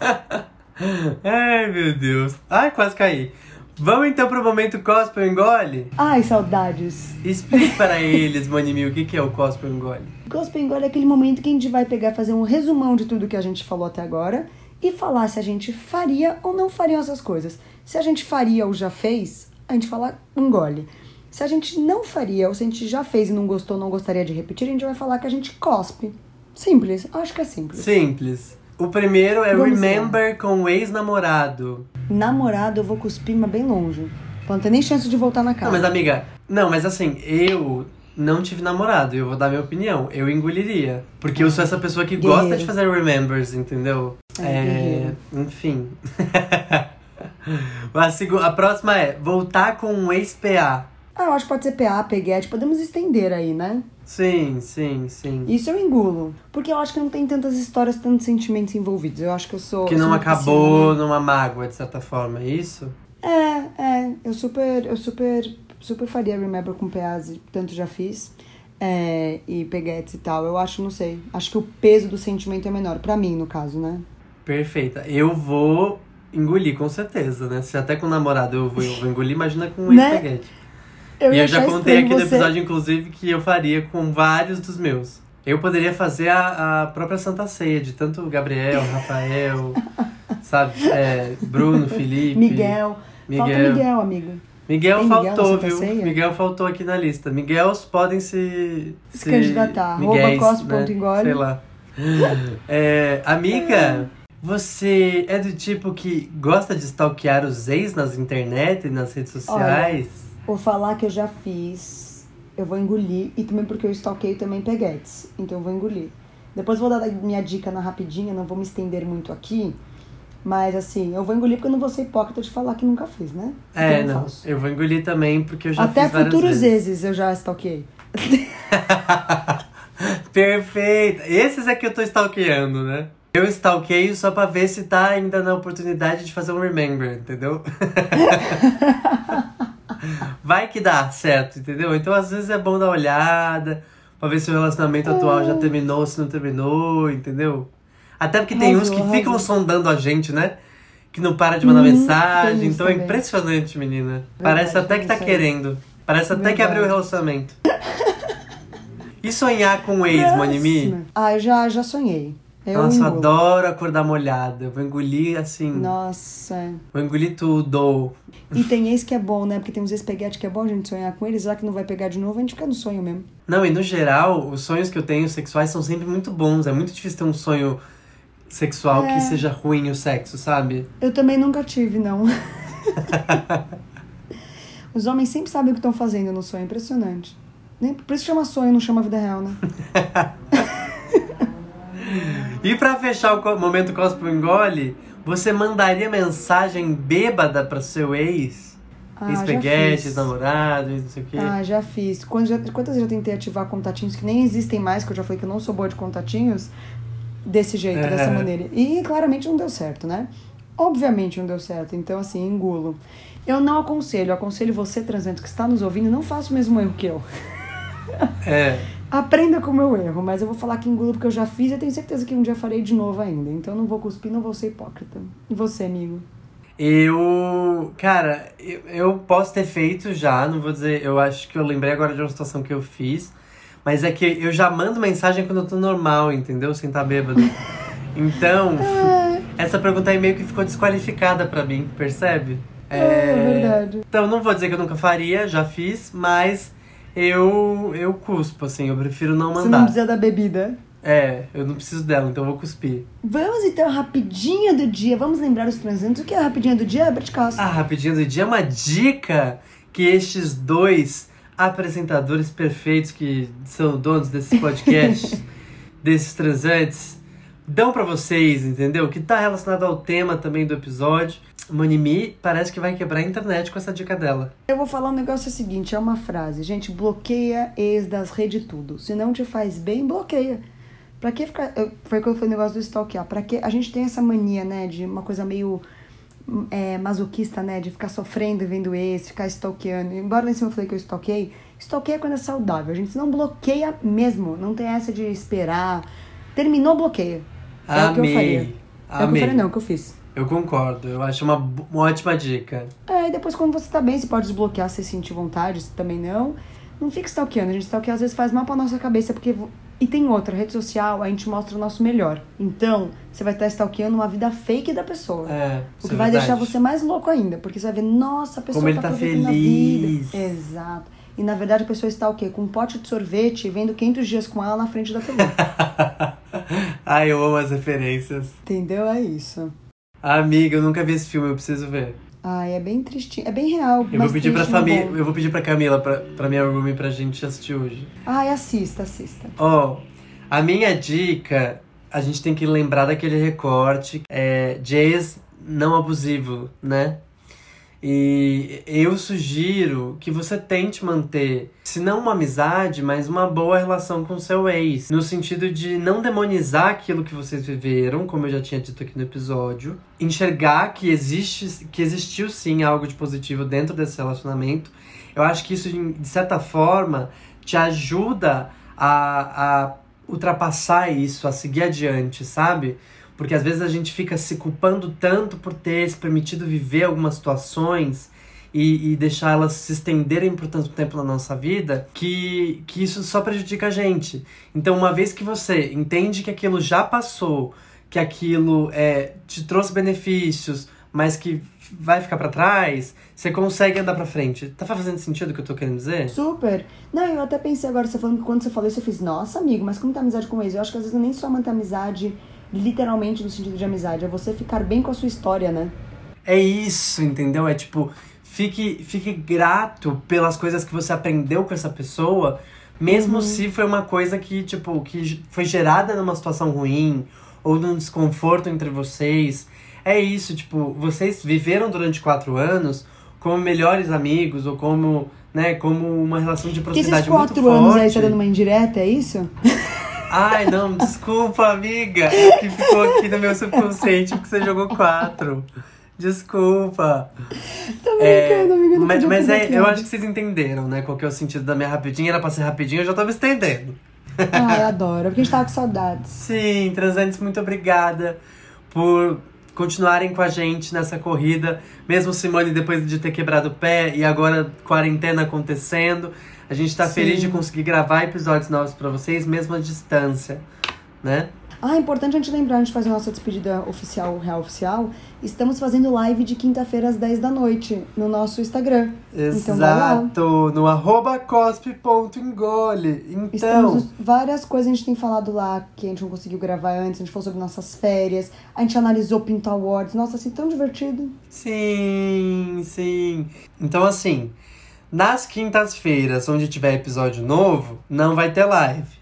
Ai, meu Deus. Ai, quase caí. Vamos então pro momento Cospe ou Engole? Ai, saudades. Explique para eles, Monimi, o que que é o Cospe ou Engole. Gospel Engole é aquele momento que a gente vai pegar, fazer um resumão de tudo que a gente falou até agora e falar se a gente faria ou não faria essas coisas. Se a gente faria ou já fez, a gente fala engole. Se a gente não faria ou se a gente já fez e não gostou, não gostaria de repetir, a gente vai falar que a gente cospe. Simples, acho que é simples. Simples. O primeiro é Vamos lá. Remember com o ex-namorado. Namorado, eu vou cuspir, mas bem longe. Pra não ter nem chance de voltar na Não, casa. mas amiga, não, mas assim, eu não tive namorado, eu vou dar minha opinião. Eu engoliria. Porque eu sou essa pessoa que gosta Guerreiro. de fazer remembers, entendeu? É, É. Enfim. a, a próxima é voltar com um ex-PA. Ah, eu acho que pode ser PA, peguete, podemos estender aí, né? Sim, sim, sim. Isso eu engulo. Porque eu acho que não tem tantas histórias, tantos sentimentos envolvidos. Eu acho que eu sou. Que não acabou numa mágoa, de certa forma, é isso? É, é. Eu super. Eu super. Super faria Remember com e tanto já fiz. É, e peguetes e tal. Eu acho, não sei. Acho que o peso do sentimento é menor. Pra mim, no caso, né? Perfeita. Eu vou engolir, com certeza, né? Se até com o namorado eu vou, eu vou engolir, imagina com um Né? ex-peguete. Eu e eu já contei aqui no episódio, inclusive, que eu faria com vários dos meus. Eu poderia fazer a, a própria Santa Ceia, de tanto Gabriel, Rafael, sabe? É, Bruno, Felipe. Miguel. Falta Miguel. Miguel, amigo. Miguel Tem Miguel faltou, viu? Ceia? Miguel faltou aqui na lista. Miguels podem se. Se candidatar. Arroba Miguéis, cospe.engole. Sei lá. É, amiga, você é do tipo que gosta de stalkear os ex nas internet e nas redes sociais? Vou falar que eu já fiz. Eu vou engolir. E também porque eu stalkeio também peguetes. Então eu vou engolir. Depois eu vou dar minha dica na rapidinha, não vou me estender muito aqui. Mas assim, eu vou engolir porque eu não vou ser hipócrita de falar que nunca fiz, né? É, Então eu não. faço. Eu vou engolir também, porque eu já Até fiz várias futuros vezes. exes eu já stalkeei. Perfeito! Esses é que eu tô stalkeando, né? Eu stalkeio só pra ver se tá ainda na oportunidade de fazer um remember, entendeu? Vai que dá certo, entendeu? Então às vezes é bom dar uma olhada, pra ver se o relacionamento atual já terminou, se não terminou, entendeu? Até porque tem uns que ficam sondando a gente, né? Que não para de mandar Hum, mensagem. Então é também. impressionante, menina. Verdade, Parece até que tá querendo. Parece até que abriu o Verdade. relacionamento. E sonhar com o ex, Monimi? Ah, eu já, já sonhei. Eu Nossa, engulo. adoro acordar molhada. Eu vou engolir assim. Nossa. Vou engolir tudo. E tem ex que é bom, né? Porque tem uns ex-peguete que é bom a gente sonhar com eles, já que não vai pegar de novo, a gente fica no sonho mesmo. Não, e no geral, os sonhos que eu tenho sexuais são sempre muito bons. É muito difícil ter um sonho sexual É. que seja ruim o sexo, sabe? Eu também nunca tive, não. Os homens sempre sabem o que estão fazendo no sonho, impressionante. Nem, por isso chama sonho, não chama vida real, né? E pra fechar o momento Cospo Engole, você mandaria mensagem bêbada pra seu ex? Ah, fiz. namorado, não sei o quê. Ah, já fiz. Quando já- quantas vezes eu tentei ativar contatinhos que nem existem mais, que eu já falei que eu não sou boa de contatinhos, desse jeito, É. dessa maneira. E claramente não deu certo, né? Obviamente não deu certo, então assim, engulo. Eu não aconselho, eu aconselho você, transante, que está nos ouvindo, não faça o mesmo erro que eu. É. Aprenda com o meu erro, mas eu vou falar que engulo porque eu já fiz e eu tenho certeza que um dia farei de novo ainda. Então eu não vou cuspir, não vou ser hipócrita. E você, amigo? Eu. Cara, eu, eu posso ter feito já, não vou dizer. Eu acho que eu lembrei agora de uma situação que eu fiz. Mas é que eu já mando mensagem quando eu tô normal, entendeu? Sem estar bêbado. Então, essa pergunta aí meio que ficou desqualificada pra mim, percebe? É, verdade. Então, não vou dizer que eu nunca faria, já fiz, mas eu eu cuspo, assim, eu prefiro não Você mandar. não precisa da bebida. É, eu não preciso dela, então eu vou cuspir. Vamos então, rapidinha do dia. Vamos lembrar os transantes. O que é a rapidinha do dia, Herbert Castro? Ah, rapidinho do dia, uma dica que estes dois apresentadores perfeitos que são donos desse podcast, desses transantes, dão pra vocês, entendeu? Que tá relacionado ao tema também do episódio. Monimi parece que vai quebrar a internet com essa dica dela. Eu vou falar um negócio seguinte, é uma frase. Gente, bloqueia ex das redes tudo. Se não te faz bem, bloqueia. Pra que ficar... Foi quando foi o negócio do stalkear. Pra que... A gente tem essa mania, né, de uma coisa meio é, masoquista, né, de ficar sofrendo e vendo ex, ficar stalkeando. Embora lá em cima eu falei que eu stalkeei, stalkeia quando é saudável. A gente não bloqueia mesmo. Não tem essa de esperar. Terminou, bloqueia. É o que eu faria. É o que eu falei, não, é o que eu fiz. Eu concordo, eu acho uma, uma ótima dica. É, e depois quando você tá bem, você pode desbloquear se sentir vontade, se também não. Não fica stalkeando, a gente stalkeia às vezes faz mal pra nossa cabeça, porque... E tem outra, rede social, a gente mostra o nosso melhor. Então, você vai estar stalkeando uma vida fake da pessoa. É, o que é vai verdade. deixar você mais louco ainda, porque você vai ver, nossa, a pessoa Como ele tá a feliz. vida. Exato. E na verdade a pessoa está o quê? Com um pote de sorvete vendo 500 dias com ela na frente da TV. Ai, eu amo as referências. Entendeu? É isso. Amiga, eu nunca vi esse filme, eu preciso ver. Ai, é bem tristinho. É bem real. Eu vou pedir pra no família, eu vou pedir pra Camila, pra, pra minha roomie, pra gente assistir hoje. Ai, assista, assista. Ó, a minha dica, a gente tem que lembrar daquele recorte é, ex não abusivo, né? E eu sugiro que você tente manter, se não uma amizade, mas uma boa relação com seu ex. No sentido de não demonizar aquilo que vocês viveram, como eu já tinha dito aqui no episódio. Enxergar que, existe, que existiu sim algo de positivo dentro desse relacionamento. Eu acho que isso, de certa forma, te ajuda a, a ultrapassar isso, a seguir adiante, sabe? Porque às vezes a gente fica se culpando tanto por ter se permitido viver algumas situações e, e deixar elas se estenderem por tanto tempo na nossa vida que, que isso só prejudica a gente. Então, uma vez que você entende que aquilo já passou, que aquilo é, te trouxe benefícios, mas que vai ficar pra trás, você consegue andar pra frente. Tá fazendo sentido o que eu tô querendo dizer? Super. Não, eu até pensei agora, você falando que quando você falou isso, eu fiz, nossa, amigo, mas como tá amizade com ex? Eu acho que às vezes nem só manter amizade, literalmente no sentido de amizade, é você ficar bem com a sua história, né? É isso, entendeu? É tipo, fique, fique grato pelas coisas que você aprendeu com essa pessoa, mesmo se foi uma coisa que, tipo, que foi gerada numa situação ruim ou num desconforto entre vocês. É isso, tipo, vocês viveram durante quatro anos como melhores amigos ou como, né, como uma relação de esses proximidade muito quatro anos forte. aí você tá dando uma indireta, é isso? Ai, não, desculpa, amiga. É que ficou aqui no meu subconsciente porque você jogou quatro. Desculpa. Tô brincando, amiga, eu não mas mas é, eu acho que vocês entenderam, né? Qual que é o sentido da minha rapidinha. Era pra ser rapidinho, eu já tô me estendendo. Ai, adoro, porque a gente tava com saudades. Sim, transantes, muito obrigada por continuarem com a gente nessa corrida. Mesmo Simone, depois de ter quebrado o pé e agora quarentena acontecendo, a gente tá Sim. feliz de conseguir gravar episódios novos pra vocês, mesmo à distância, né? Ah, é importante a gente lembrar, a gente fazer a nossa despedida oficial, real oficial. Estamos fazendo live de quinta-feira às 10 da noite no nosso Instagram. Então. Exato, no arroba cospe.engole. Então, Estamos várias coisas a gente tem falado lá que a gente não conseguiu gravar antes. A gente falou sobre nossas férias. A gente analisou Pinto Awards. Nossa, assim, tão divertido. sim, sim. Então, assim, nas quintas-feiras, onde tiver episódio novo, não vai ter live.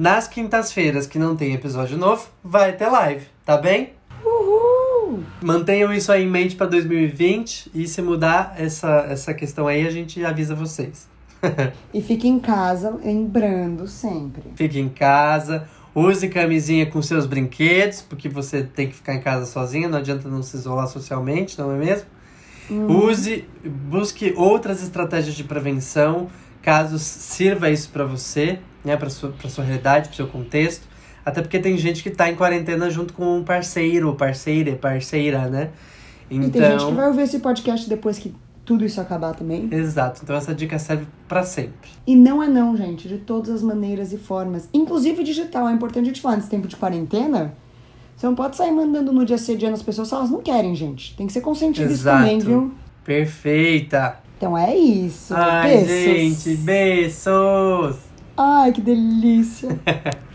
Nas quintas-feiras que não tem episódio novo, vai ter live, tá bem? Uhul! Mantenham isso aí em mente para 2020 e se mudar essa, essa questão aí, a gente avisa vocês. E fique em casa, lembrando sempre. Fique em casa, use camisinha com seus brinquedos, porque você tem que ficar em casa sozinha, não adianta não se isolar socialmente, não é mesmo? Use, busque outras estratégias de prevenção, caso sirva isso para você, né, para sua, pra sua realidade, para seu contexto. Até porque tem gente que tá em quarentena junto com um parceiro, parceira, parceira, né? Então, E tem gente que vai ouvir esse podcast depois que tudo isso acabar também. exato. Então essa dica serve para sempre. E não é não, gente, de todas as maneiras e formas. Inclusive digital, é importante a gente falar, nesse tempo de quarentena, você não pode sair mandando no dia assediando as pessoas se elas não querem, gente. Tem que ser consciente disso Exato. também, viu? Perfeita. Então é isso. Ai, Beijos. gente, beijos. Ai, que delícia.